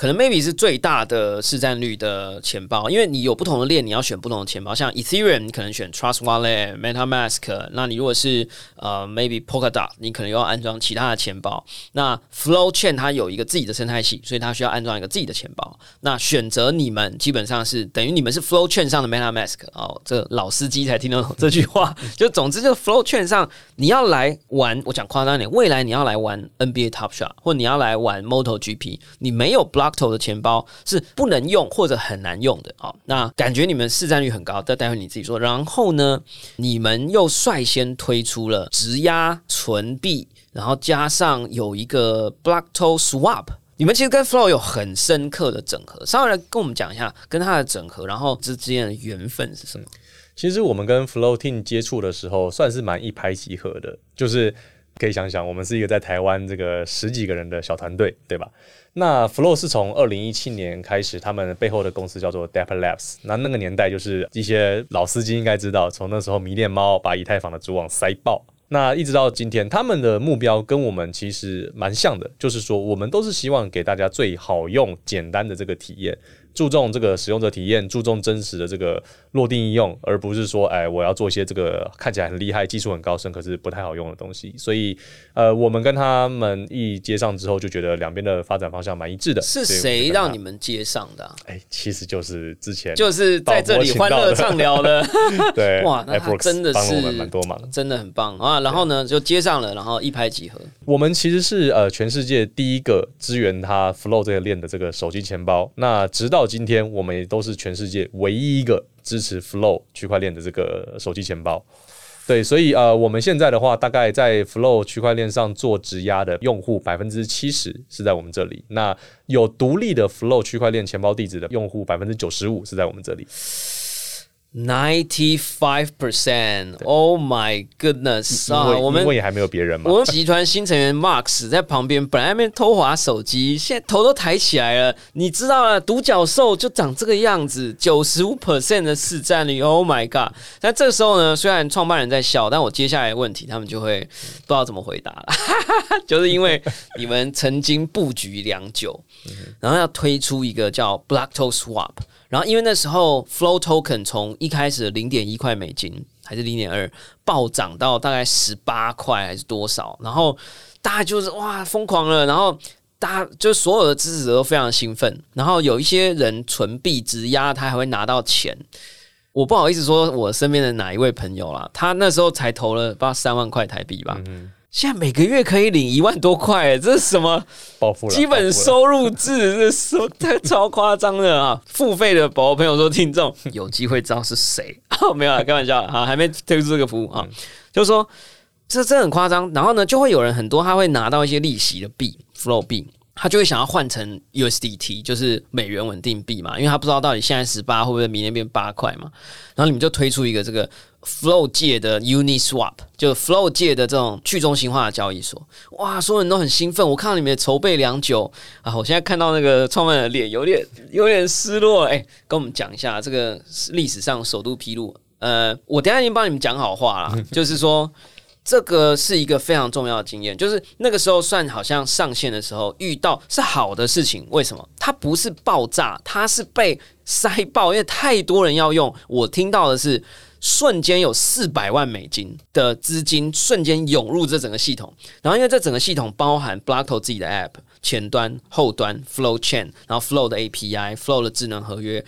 可能 maybe 是最大的市占率的钱包，因为你有不同的链，你要选不同的钱包。像 Ethereum，你可能选 Trust Wallet、MetaMask。那你如果是呃 maybe Polkadot，你可能又要安装其他的钱包。那 Flow Chain 它有一个自己的生态系，所以它需要安装一个自己的钱包。那选择你们基本上是等于你们是 Flow Chain 上的 MetaMask 哦，这老司机才听得懂这句话。就总之，就 Flow Chain 上你要来玩，我讲夸张点，未来你要来玩 NBA Top Shot，或你要来玩 MotoGP，你没有 Block。头的钱包是不能用或者很难用的啊，那感觉你们市占率很高，但待会你自己说。然后呢，你们又率先推出了质押存币，然后加上有一个 Blockto Swap，你们其实跟 Flow 有很深刻的整合。稍微来跟我们讲一下跟它的整合，然后之间的缘分是什么？其实我们跟 Flow Team 接触的时候，算是蛮一拍即合的，就是可以想想，我们是一个在台湾这个十几个人的小团队，对吧？那 Flow 是从二零一七年开始，他们背后的公司叫做 Depp Labs。那那个年代就是一些老司机应该知道，从那时候迷恋猫把以太坊的主网塞爆。那一直到今天，他们的目标跟我们其实蛮像的，就是说我们都是希望给大家最好用、简单的这个体验。注重这个使用者体验，注重真实的这个落地应用，而不是说，哎，我要做一些这个看起来很厉害、技术很高深，可是不太好用的东西。所以，呃，我们跟他们一接上之后，就觉得两边的发展方向蛮一致的。是谁让你们接上的？哎，其实就是之前就是在这里欢乐畅聊的。对，哇，那真的是蛮多忙，真的很棒啊。然后呢，就接上了，然后一拍即合。我们其实是呃全世界第一个支援它 Flow 这个链的这个手机钱包。那直到今天，我们也都是全世界唯一一个支持 Flow 区块链的这个手机钱包。对，所以呃，我们现在的话，大概在 Flow 区块链上做质押的用户百分之七十是在我们这里。那有独立的 Flow 区块链钱包地址的用户百分之九十五是在我们这里。Ninety-five percent. Oh my goodness! 啊，我们因为也还没有别人嘛。我们集团新成员 Max 在旁边，本来那边偷滑手机，现在头都抬起来了。你知道了，独角兽就长这个样子，九十五 percent 的市占率。Oh my god！但这个时候呢，虽然创办人在笑，但我接下来的问题，他们就会不知道怎么回答了。就是因为你们曾经布局良久，然后要推出一个叫 Blackto Swap。然后，因为那时候 Flow Token 从一开始的零点一块美金还是零点二，暴涨到大概十八块还是多少？然后大家就是哇疯狂了，然后大家就所有的支持者都非常兴奋。然后有一些人存币质押，他还会拿到钱。我不好意思说我身边的哪一位朋友啦，他那时候才投了不知道三万块台币吧。现在每个月可以领一万多块，这是什么？暴富了！基本收入制，这说太超夸张了啊！付费的宝宝朋友说，听众 有机会知道是谁哦？没有啊，开玩笑啊，还没推出这个服务啊，就是说这这很夸张。然后呢，就会有人很多，他会拿到一些利息的币，flow 币。他就会想要换成 USDT，就是美元稳定币嘛，因为他不知道到底现在十八会不会明年变八块嘛。然后你们就推出一个这个 Flow 界的 Uniswap，就 Flow 界的这种去中心化的交易所。哇，所有人都很兴奋。我看到你们筹备良久啊，我现在看到那个创办人的脸有点有点失落。哎，跟我们讲一下这个历史上首度披露。呃，我等下已经帮你们讲好话了，就是说。这个是一个非常重要的经验，就是那个时候算好像上线的时候遇到是好的事情。为什么？它不是爆炸，它是被塞爆，因为太多人要用。我听到的是瞬间有四百万美金的资金瞬间涌入这整个系统，然后因为这整个系统包含 Blockto 自己的 App 前端、后端 Flow Chain，然后 Flow 的 API、Flow 的智能合约，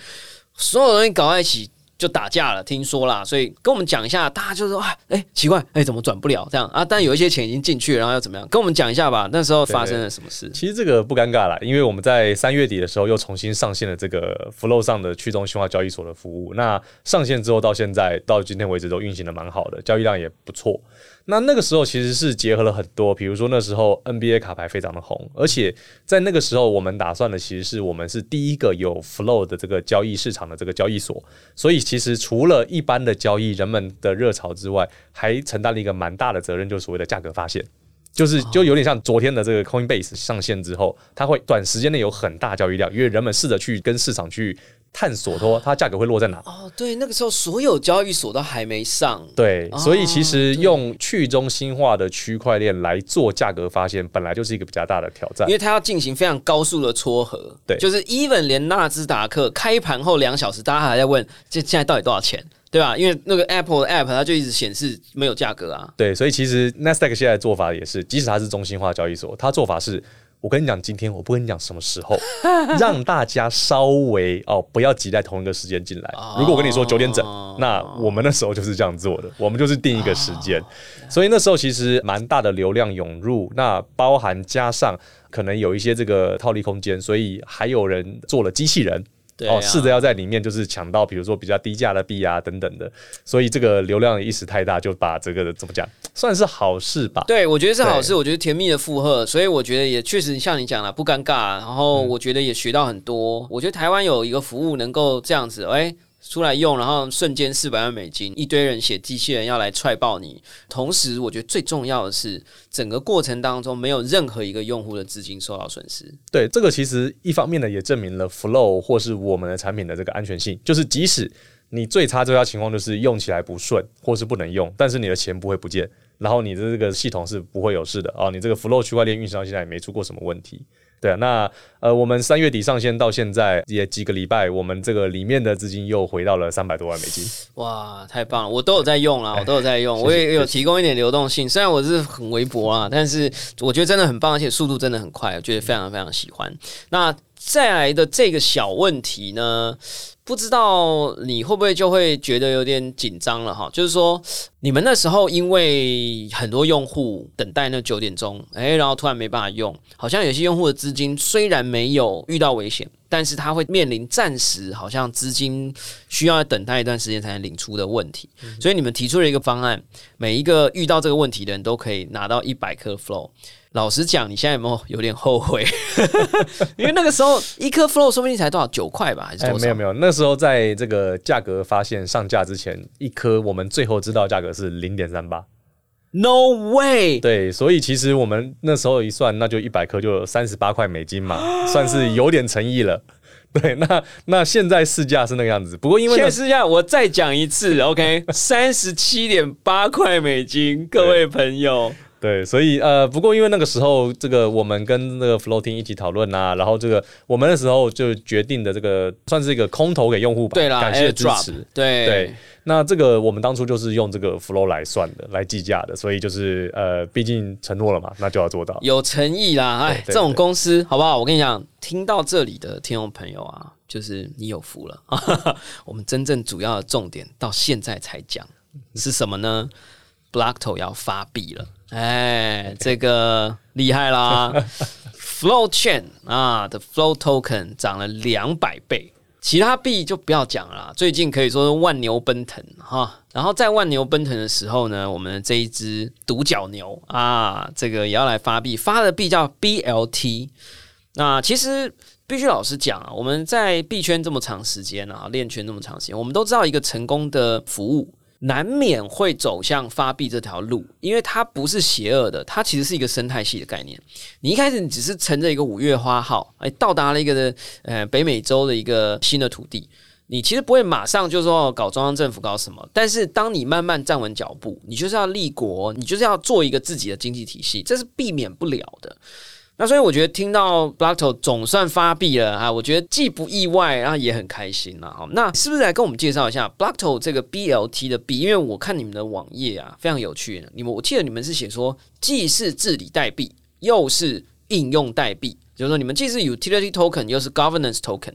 所有东西搞在一起。就打架了，听说啦，所以跟我们讲一下，大家就说啊，哎，奇怪，哎，怎么转不了这样啊？但有一些钱已经进去，然后要怎么样？跟我们讲一下吧，那时候发生了什么事？其实这个不尴尬啦，因为我们在三月底的时候又重新上线了这个 Flow 上的去中心化交易所的服务。那上线之后到现在到今天为止都运行的蛮好的，交易量也不错。那那个时候其实是结合了很多，比如说那时候 NBA 卡牌非常的红，而且在那个时候我们打算的其实是我们是第一个有 flow 的这个交易市场的这个交易所，所以其实除了一般的交易人们的热潮之外，还承担了一个蛮大的责任，就是所谓的价格发现，就是就有点像昨天的这个 Coinbase 上线之后，它会短时间内有很大交易量，因为人们试着去跟市场去。探索说它价格会落在哪？哦，对，那个时候所有交易所都还没上。对，所以其实用去中心化的区块链来做价格发现，本来就是一个比较大的挑战，因为它要进行非常高速的撮合。对，就是 even 连纳斯达克开盘后两小时，大家还在问这现在到底多少钱，对吧？因为那个 Apple 的 App 它就一直显示没有价格啊。对，所以其实 Nasdaq 现在做法也是，即使它是中心化交易所，它做法是。我跟你讲，今天我不跟你讲什么时候，让大家稍微哦不要挤在同一个时间进来。如果我跟你说九点整，那我们那时候就是这样做的，我们就是定一个时间。所以那时候其实蛮大的流量涌入，那包含加上可能有一些这个套利空间，所以还有人做了机器人。哦，试着要在里面就是抢到，比如说比较低价的币啊等等的，所以这个流量一时太大，就把这个怎么讲，算是好事吧？对，我觉得是好事，我觉得甜蜜的负荷，所以我觉得也确实像你讲了不尴尬，然后我觉得也学到很多。我觉得台湾有一个服务能够这样子，哎。出来用，然后瞬间四百万美金，一堆人写机器人要来踹爆你。同时，我觉得最重要的是，整个过程当中没有任何一个用户的资金受到损失。对，这个其实一方面呢，也证明了 Flow 或是我们的产品的这个安全性。就是即使你最差最差情况就是用起来不顺，或是不能用，但是你的钱不会不见，然后你的这个系统是不会有事的哦。你这个 Flow 区块链运行到现在也没出过什么问题。对啊，那呃，我们三月底上线到现在也几个礼拜，我们这个里面的资金又回到了三百多万美金。哇，太棒了！我都有在用啦，我都有在用，我也有提供一点流动性，虽然我是很微薄啊，但是我觉得真的很棒，而且速度真的很快，我觉得非常非常喜欢。那再来的这个小问题呢，不知道你会不会就会觉得有点紧张了哈？就是说，你们那时候因为很多用户等待那九点钟，哎，然后突然没办法用，好像有些用户的资金虽然没有遇到危险，但是他会面临暂时好像资金需要等待一段时间才能领出的问题。所以你们提出了一个方案，每一个遇到这个问题的人都可以拿到一百颗 flow。老实讲，你现在有没有有点后悔？因为那个时候一颗 flow 说不定才多少九块吧，还是多少？没有没有，那时候在这个价格发现上架之前，一颗我们最后知道价格是零点三八。No way！对，所以其实我们那时候一算，那就一百颗就三十八块美金嘛，算是有点诚意了。对，那那现在市价是那个样子，不过因为现在市价我再讲一次，OK，三十七点八块美金，各位朋友。对，所以呃，不过因为那个时候，这个我们跟那个 Floating 一起讨论啊，然后这个我们那时候就决定的这个算是一个空投给用户吧，对啦，感谢支持，对对。那这个我们当初就是用这个 Flow 来算的，来计价的，所以就是呃，毕竟承诺了嘛，那就要做到，有诚意啦，哎，这种公司好不好？我跟你讲，听到这里的听众朋友啊，就是你有福了。我们真正主要的重点到现在才讲是什么呢？Blockto 要发币了。哎，这个厉害啦！Flow Chain 啊的 Flow Token 涨了两百倍，其他币就不要讲了。最近可以说是万牛奔腾哈。然后在万牛奔腾的时候呢，我们这一只独角牛啊，这个也要来发币，发的币叫 BLT。那其实必须老实讲啊，我们在币圈这么长时间啊，链圈这么长时间，我们都知道一个成功的服务。难免会走向发币这条路，因为它不是邪恶的，它其实是一个生态系的概念。你一开始你只是乘着一个五月花号，哎，到达了一个呃北美洲的一个新的土地，你其实不会马上就说搞中央政府搞什么，但是当你慢慢站稳脚步，你就是要立国，你就是要做一个自己的经济体系，这是避免不了的。那所以我觉得听到 Blockto 总算发币了啊，我觉得既不意外，然后也很开心了哈。那是不是来跟我们介绍一下 Blockto 这个 BLT 的币？因为我看你们的网页啊，非常有趣。你们我记得你们是写说，既是治理代币，又是应用代币，就是说你们既是 Utility Token，又是 Governance Token。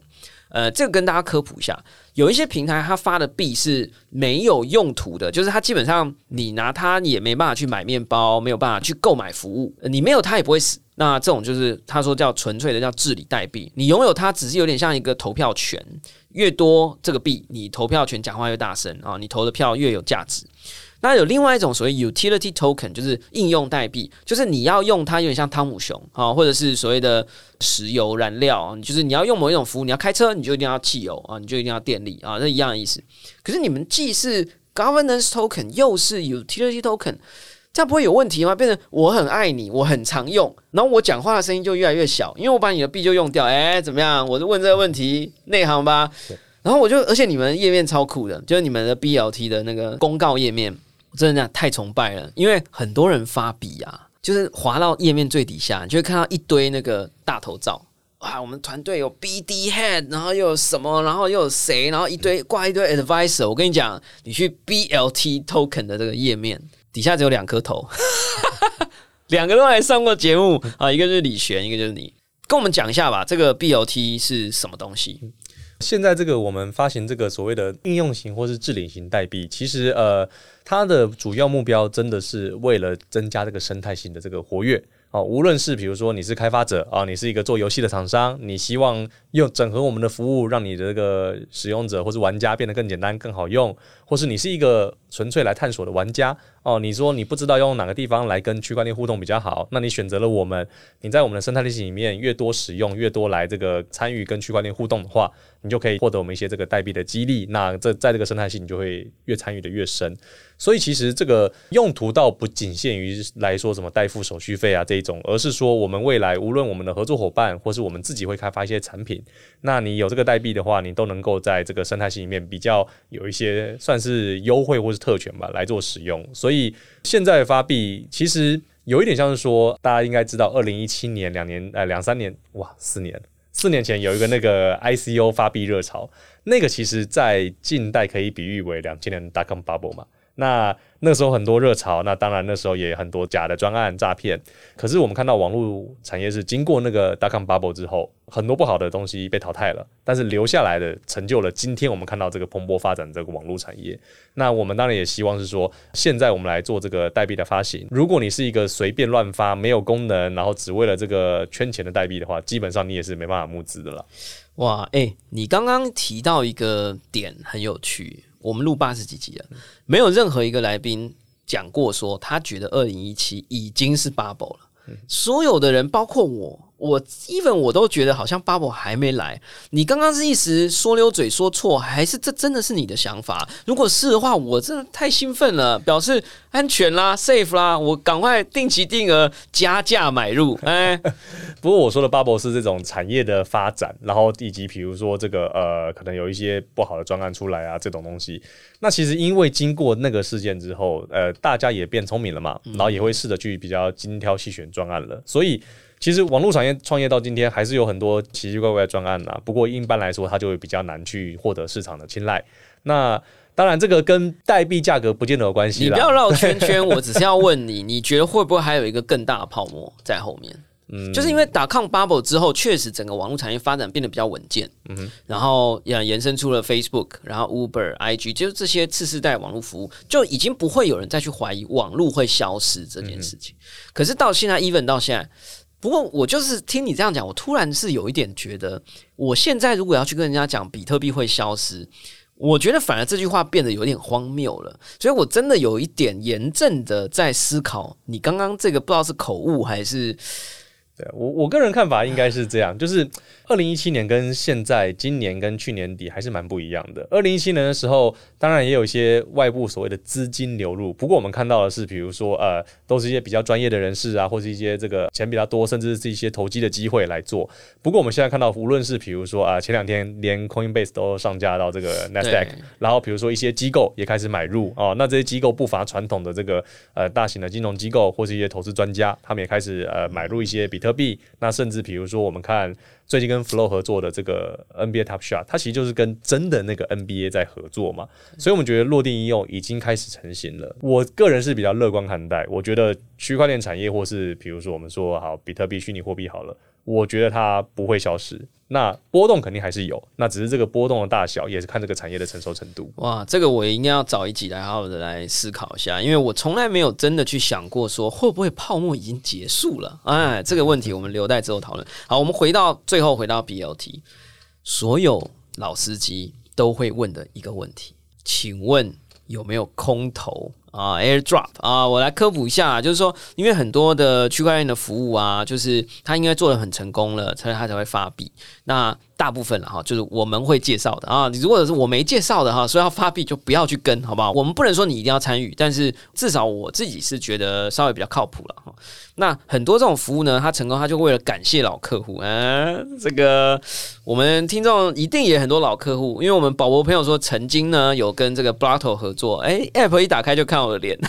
呃，这个跟大家科普一下，有一些平台它发的币是没有用途的，就是它基本上你拿它也没办法去买面包，没有办法去购买服务，你没有它也不会死。那这种就是他说叫纯粹的叫治理代币，你拥有它只是有点像一个投票权，越多这个币，你投票权讲话越大声啊，你投的票越有价值。那有另外一种所谓 utility token，就是应用代币，就是你要用它有点像汤姆熊啊，或者是所谓的石油燃料啊，就是你要用某一种服务，你要开车你就一定要汽油啊，你就一定要电力啊，这一样的意思。可是你们既是 governance token，又是 utility token。这样不会有问题吗？变成我很爱你，我很常用，然后我讲话的声音就越来越小，因为我把你的币就用掉。哎，怎么样？我就问这个问题内行吧。然后我就，而且你们页面超酷的，就是你们的 BLT 的那个公告页面，真的太崇拜了。因为很多人发币啊，就是滑到页面最底下，你就会看到一堆那个大头照。哇，我们团队有 BD Head，然后又有什么，然后又有谁，然后一堆挂一堆 Advisor。我跟你讲，你去 BLT Token 的这个页面。底下只有两颗头，两个都来上过节目啊，一个是李璇，一个就是你，跟我们讲一下吧，这个 BOT 是什么东西？现在这个我们发行这个所谓的应用型或是治理型代币，其实呃，它的主要目标真的是为了增加这个生态型的这个活跃。哦，无论是比如说你是开发者啊，你是一个做游戏的厂商，你希望用整合我们的服务，让你的这个使用者或是玩家变得更简单、更好用，或是你是一个纯粹来探索的玩家哦，你说你不知道用哪个地方来跟区块链互动比较好，那你选择了我们，你在我们的生态体系里面越多使用，越多来这个参与跟区块链互动的话，你就可以获得我们一些这个代币的激励，那这在这个生态系你就会越参与的越深。所以其实这个用途倒不仅限于来说什么代付手续费啊这一种，而是说我们未来无论我们的合作伙伴或是我们自己会开发一些产品，那你有这个代币的话，你都能够在这个生态系里面比较有一些算是优惠或是特权吧来做使用。所以现在发币其实有一点像是说，大家应该知道，二零一七年两年呃两三年哇四年四年前有一个那个 ICO 发币热潮，那个其实在近代可以比喻为两千年 dotcom bubble 嘛。那那时候很多热潮，那当然那时候也很多假的专案诈骗。可是我们看到网络产业是经过那个大康 bubble 之后，很多不好的东西被淘汰了，但是留下来的成就了今天我们看到这个蓬勃发展这个网络产业。那我们当然也希望是说，现在我们来做这个代币的发行。如果你是一个随便乱发、没有功能，然后只为了这个圈钱的代币的话，基本上你也是没办法募资的了。哇，哎，你刚刚提到一个点很有趣。我们录八十几集了，没有任何一个来宾讲过说他觉得二零一七已经是 bubble 了。所有的人，包括我。我 even 我都觉得好像 bubble 还没来，你刚刚是一时说溜嘴说错，还是这真的是你的想法？如果是的话，我真的太兴奋了，表示安全啦，safe 啦，我赶快定期定额加价买入。哎，不过我说的 bubble 是这种产业的发展，然后以及比如说这个呃，可能有一些不好的专案出来啊，这种东西。那其实因为经过那个事件之后，呃，大家也变聪明了嘛，然后也会试着去比较精挑细选专案了，所以。其实网络产业创业到今天，还是有很多奇奇怪怪的专案呐。不过一般来说，它就会比较难去获得市场的青睐。那当然，这个跟代币价格不见得有关系。你不要绕圈圈，我只是要问你，你觉得会不会还有一个更大的泡沫在后面？嗯，就是因为打抗 bubble 之后，确实整个网络产业发展变得比较稳健。嗯，然后也延伸出了 Facebook，然后 Uber、IG，就是这些次世代网络服务，就已经不会有人再去怀疑网络会消失这件事情。可是到现在，even 到现在。不过我就是听你这样讲，我突然是有一点觉得，我现在如果要去跟人家讲比特币会消失，我觉得反而这句话变得有点荒谬了。所以我真的有一点严正的在思考，你刚刚这个不知道是口误还是？对我我个人看法应该是这样，就是。二零一七年跟现在今年跟去年底还是蛮不一样的。二零一七年的时候，当然也有一些外部所谓的资金流入，不过我们看到的是，比如说呃，都是一些比较专业的人士啊，或是一些这个钱比较多，甚至是一些投机的机会来做。不过我们现在看到，无论是比如说啊，前两天连 Coinbase 都上架到这个 Nasdaq，然后比如说一些机构也开始买入哦，那这些机构不乏传统的这个呃大型的金融机构或是一些投资专家，他们也开始呃买入一些比特币。那甚至比如说我们看。最近跟 Flow 合作的这个 NBA Top Shot，它其实就是跟真的那个 NBA 在合作嘛，所以我们觉得落地应用已经开始成型了。我个人是比较乐观看待，我觉得区块链产业或是比如说我们说好比特币虚拟货币好了。我觉得它不会消失，那波动肯定还是有，那只是这个波动的大小也是看这个产业的成熟程度。哇，这个我应该要找一集来好好的来思考一下，因为我从来没有真的去想过说会不会泡沫已经结束了。哎，这个问题我们留待之后讨论。好，我们回到最后回到 BLT，所有老司机都会问的一个问题，请问有没有空头？啊，AirDrop 啊，我来科普一下，就是说，因为很多的区块链的服务啊，就是它应该做的很成功了，所以它才会发币。那大部分了哈，就是我们会介绍的啊。你如果是我没介绍的哈，所以要发币就不要去跟，好不好？我们不能说你一定要参与，但是至少我自己是觉得稍微比较靠谱了哈。那很多这种服务呢，它成功，它就为了感谢老客户。嗯，这个我们听众一定也很多老客户，因为我们宝博朋友说曾经呢有跟这个 b l a t o 合作，哎，App 一打开就看我的脸，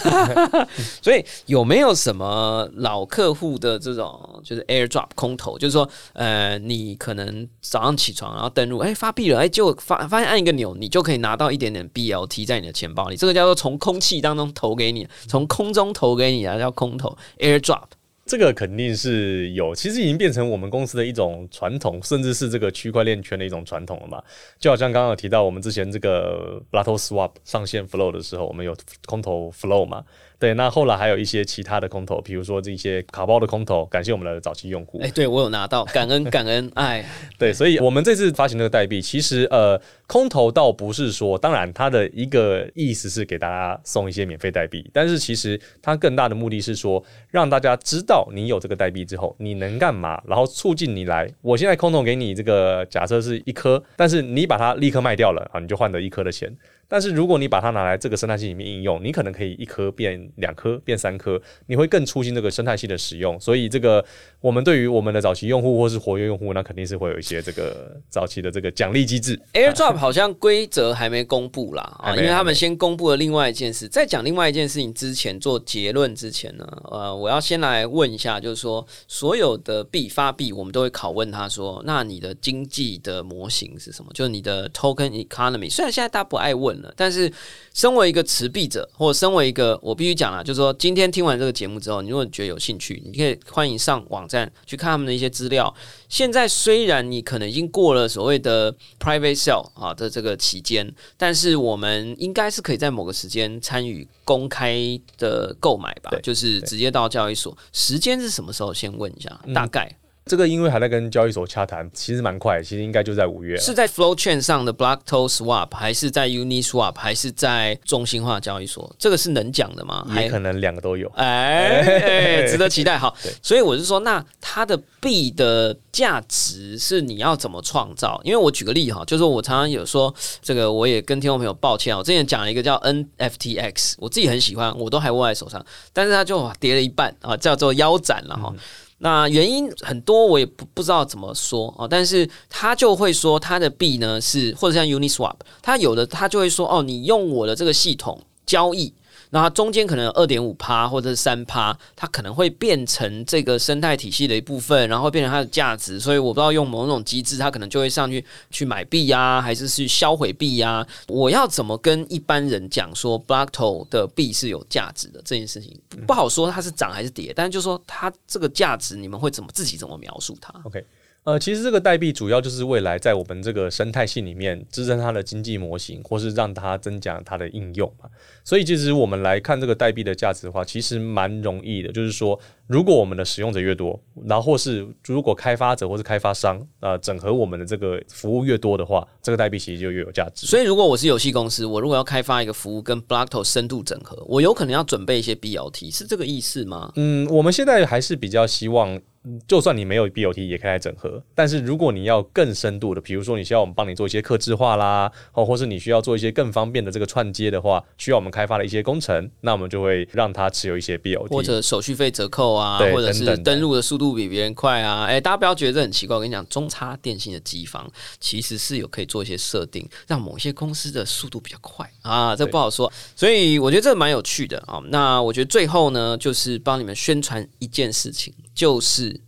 所以有没有什么老客户的这种就是 AirDrop 空投，就是说，呃，你可能早上。起床，然后登录，哎，发币了，哎，就发发现按一个钮，你就可以拿到一点点 BLT 在你的钱包里。这个叫做从空气当中投给你，从空中投给你啊，叫空投 AirDrop。这个肯定是有，其实已经变成我们公司的一种传统，甚至是这个区块链圈的一种传统了嘛。就好像刚刚有提到，我们之前这个 b l a t o Swap 上线 Flow 的时候，我们有空投 Flow 嘛。对，那后来还有一些其他的空投，比如说这些卡包的空投，感谢我们的早期用户。哎，对我有拿到，感恩感恩，哎，对，所以我们这次发行这个代币，其实呃，空投倒不是说，当然它的一个意思是给大家送一些免费代币，但是其实它更大的目的是说，让大家知道你有这个代币之后，你能干嘛，然后促进你来。我现在空投给你这个假设是一颗，但是你把它立刻卖掉了啊，你就换得一颗的钱。但是如果你把它拿来这个生态系里面应用，你可能可以一颗变两颗变三颗，你会更促进这个生态系的使用。所以这个我们对于我们的早期用户或是活跃用户，那肯定是会有一些这个早期的这个奖励机制。AirDrop 好像规则还没公布啦啊，因为他们先公布了另外一件事。在讲另外一件事情之前，做结论之前呢，呃，我要先来问一下，就是说所有的币发币，我们都会拷问他说，那你的经济的模型是什么？就是你的 Token Economy。虽然现在大家不爱问。了。但是，身为一个持币者，或者身为一个我必须讲了，就是说，今天听完这个节目之后，你如果觉得有兴趣，你可以欢迎上网站去看他们的一些资料。现在虽然你可能已经过了所谓的 private sale 啊的这个期间，但是我们应该是可以在某个时间参与公开的购买吧，就是直接到交易所。时间是什么时候？先问一下，大概。这个因为还在跟交易所洽谈，其实蛮快，其实应该就在五月。是在 Flow 券上的 Blockto Swap，还是在 Uniswap，还是在中心化交易所？这个是能讲的吗？也可能两个都有。哎，值得期待。好，所以我是说，那它的币的价值是你要怎么创造？因为我举个例哈，就是我常常有说，这个我也跟听众朋友抱歉，我之前讲了一个叫 NFTX，我自己很喜欢，我都还握在手上，但是它就跌了一半啊，叫做腰斩了哈。那原因很多，我也不不知道怎么说啊，但是他就会说他的币呢是或者像 Uniswap，他有的他就会说哦，你用我的这个系统交易。那它中间可能二点五趴或者是三趴，它可能会变成这个生态体系的一部分，然后变成它的价值。所以我不知道用某种机制，它可能就会上去去买币呀，还是去销毁币呀？我要怎么跟一般人讲说 Blockto 的币是有价值的这件事情不好说它是涨还是跌，但是就说它这个价值，你们会怎么自己怎么描述它？OK。呃，其实这个代币主要就是未来在我们这个生态系里面支撑它的经济模型，或是让它增加它的应用嘛。所以其实我们来看这个代币的价值的话，其实蛮容易的。就是说，如果我们的使用者越多，然后或是如果开发者或是开发商啊整合我们的这个服务越多的话，这个代币其实就越有价值。所以如果我是游戏公司，我如果要开发一个服务跟 Blockto 深度整合，我有可能要准备一些 BLT，是这个意思吗？嗯，我们现在还是比较希望。就算你没有 BOT 也可以来整合，但是如果你要更深度的，比如说你需要我们帮你做一些客制化啦，哦，或是你需要做一些更方便的这个串接的话，需要我们开发的一些工程，那我们就会让它持有一些 BOT，或者手续费折扣啊，或者是登录的速度比别人快啊，哎，大家不要觉得这很奇怪，我跟你讲，中差电信的机房其实是有可以做一些设定，让某些公司的速度比较快啊，这不好说，所以我觉得这蛮有趣的啊。那我觉得最后呢，就是帮你们宣传一件事情，就是。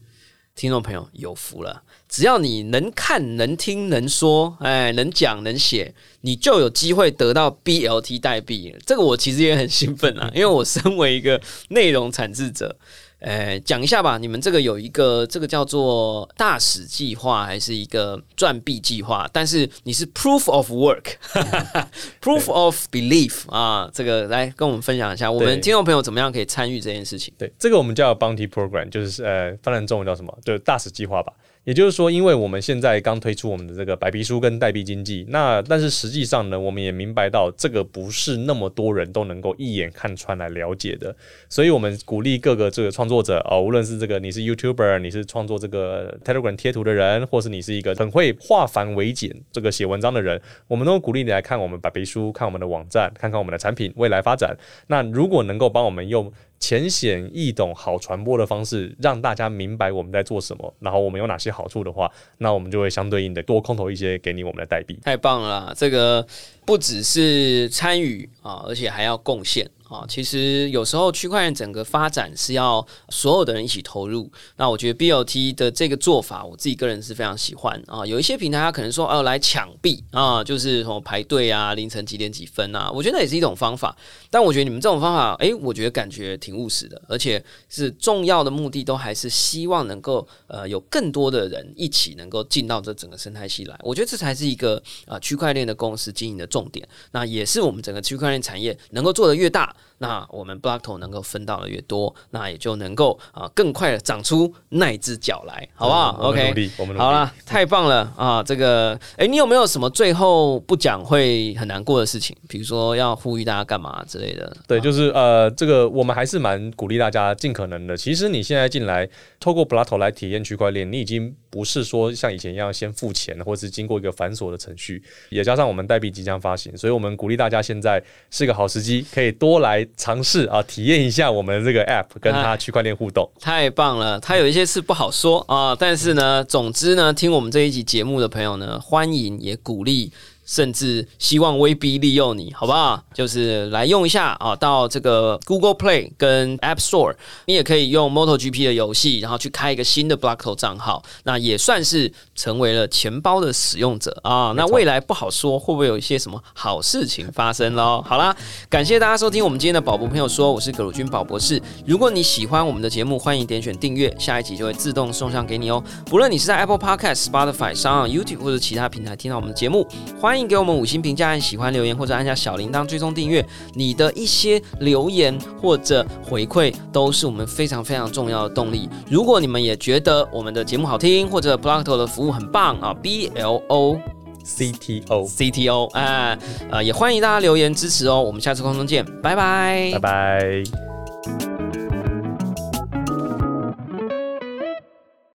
听众朋友有福了，只要你能看、能听、能说，哎，能讲、能写，你就有机会得到 BLT 代币。这个我其实也很兴奋啊，因为我身为一个内容产制者。呃，讲一下吧，你们这个有一个这个叫做大使计划，还是一个赚币计划？但是你是 proof of work，proof of belief 啊，这个来跟我们分享一下，我们听众朋友怎么样可以参与这件事情？对，这个我们叫 bounty program，就是呃，翻译中文叫什么？就是大使计划吧。也就是说，因为我们现在刚推出我们的这个白皮书跟代币经济，那但是实际上呢，我们也明白到这个不是那么多人都能够一眼看穿来了解的，所以我们鼓励各个这个创作者哦，无论是这个你是 YouTuber，你是创作这个 Telegram 贴图的人，或是你是一个很会化繁为简这个写文章的人，我们都鼓励你来看我们白皮书，看我们的网站，看看我们的产品未来发展。那如果能够帮我们用。浅显易懂、好传播的方式，让大家明白我们在做什么，然后我们有哪些好处的话，那我们就会相对应的多空投一些给你我们的代币。太棒了，这个不只是参与啊，而且还要贡献。啊，其实有时候区块链整个发展是要所有的人一起投入。那我觉得 BOT 的这个做法，我自己个人是非常喜欢啊。有一些平台它可能说哦来抢币啊，就是什么排队啊，凌晨几点几分啊，我觉得也是一种方法。但我觉得你们这种方法，哎，我觉得感觉挺务实的，而且是重要的目的都还是希望能够呃有更多的人一起能够进到这整个生态系来。我觉得这才是一个啊区块链的公司经营的重点。那也是我们整个区块链产业能够做的越大。那我们 Blockto 能够分到的越多，那也就能够啊更快的长出那只脚来，好不好？OK，好了，太棒了啊！这个，哎，你有没有什么最后不讲会很难过的事情？比如说要呼吁大家干嘛之类的？对，就是呃，这个我们还是蛮鼓励大家尽可能的。其实你现在进来，透过 Blockto 来体验区块链，你已经不是说像以前一样先付钱，或是经过一个繁琐的程序。也加上我们代币即将发行，所以我们鼓励大家现在是个好时机，可以多来。尝试啊，体验一下我们这个 app 跟它区块链互动，太棒了。它有一些事不好说啊，但是呢，总之呢，听我们这一集节目的朋友呢，欢迎也鼓励。甚至希望威逼利诱你，好不好？就是来用一下啊，到这个 Google Play 跟 App Store，你也可以用 MotoGP 的游戏，然后去开一个新的 Blockto 账号，那也算是成为了钱包的使用者啊。那未来不好说，会不会有一些什么好事情发生喽？好啦，感谢大家收听我们今天的宝博朋友说，我是葛鲁军宝博士。如果你喜欢我们的节目，欢迎点选订阅，下一集就会自动送上给你哦。不论你是在 Apple Podcast、Spotify 上、YouTube 或者其他平台听到我们的节目，欢迎给我们五星评价、按喜欢留言或者按下小铃铛追踪订阅。你的一些留言或者回馈都是我们非常非常重要的动力。如果你们也觉得我们的节目好听，或者 Blockto 的服务很棒啊，B L O C T O C T O，哎，呃，也欢迎大家留言支持哦。我们下次空中见，拜拜，拜拜。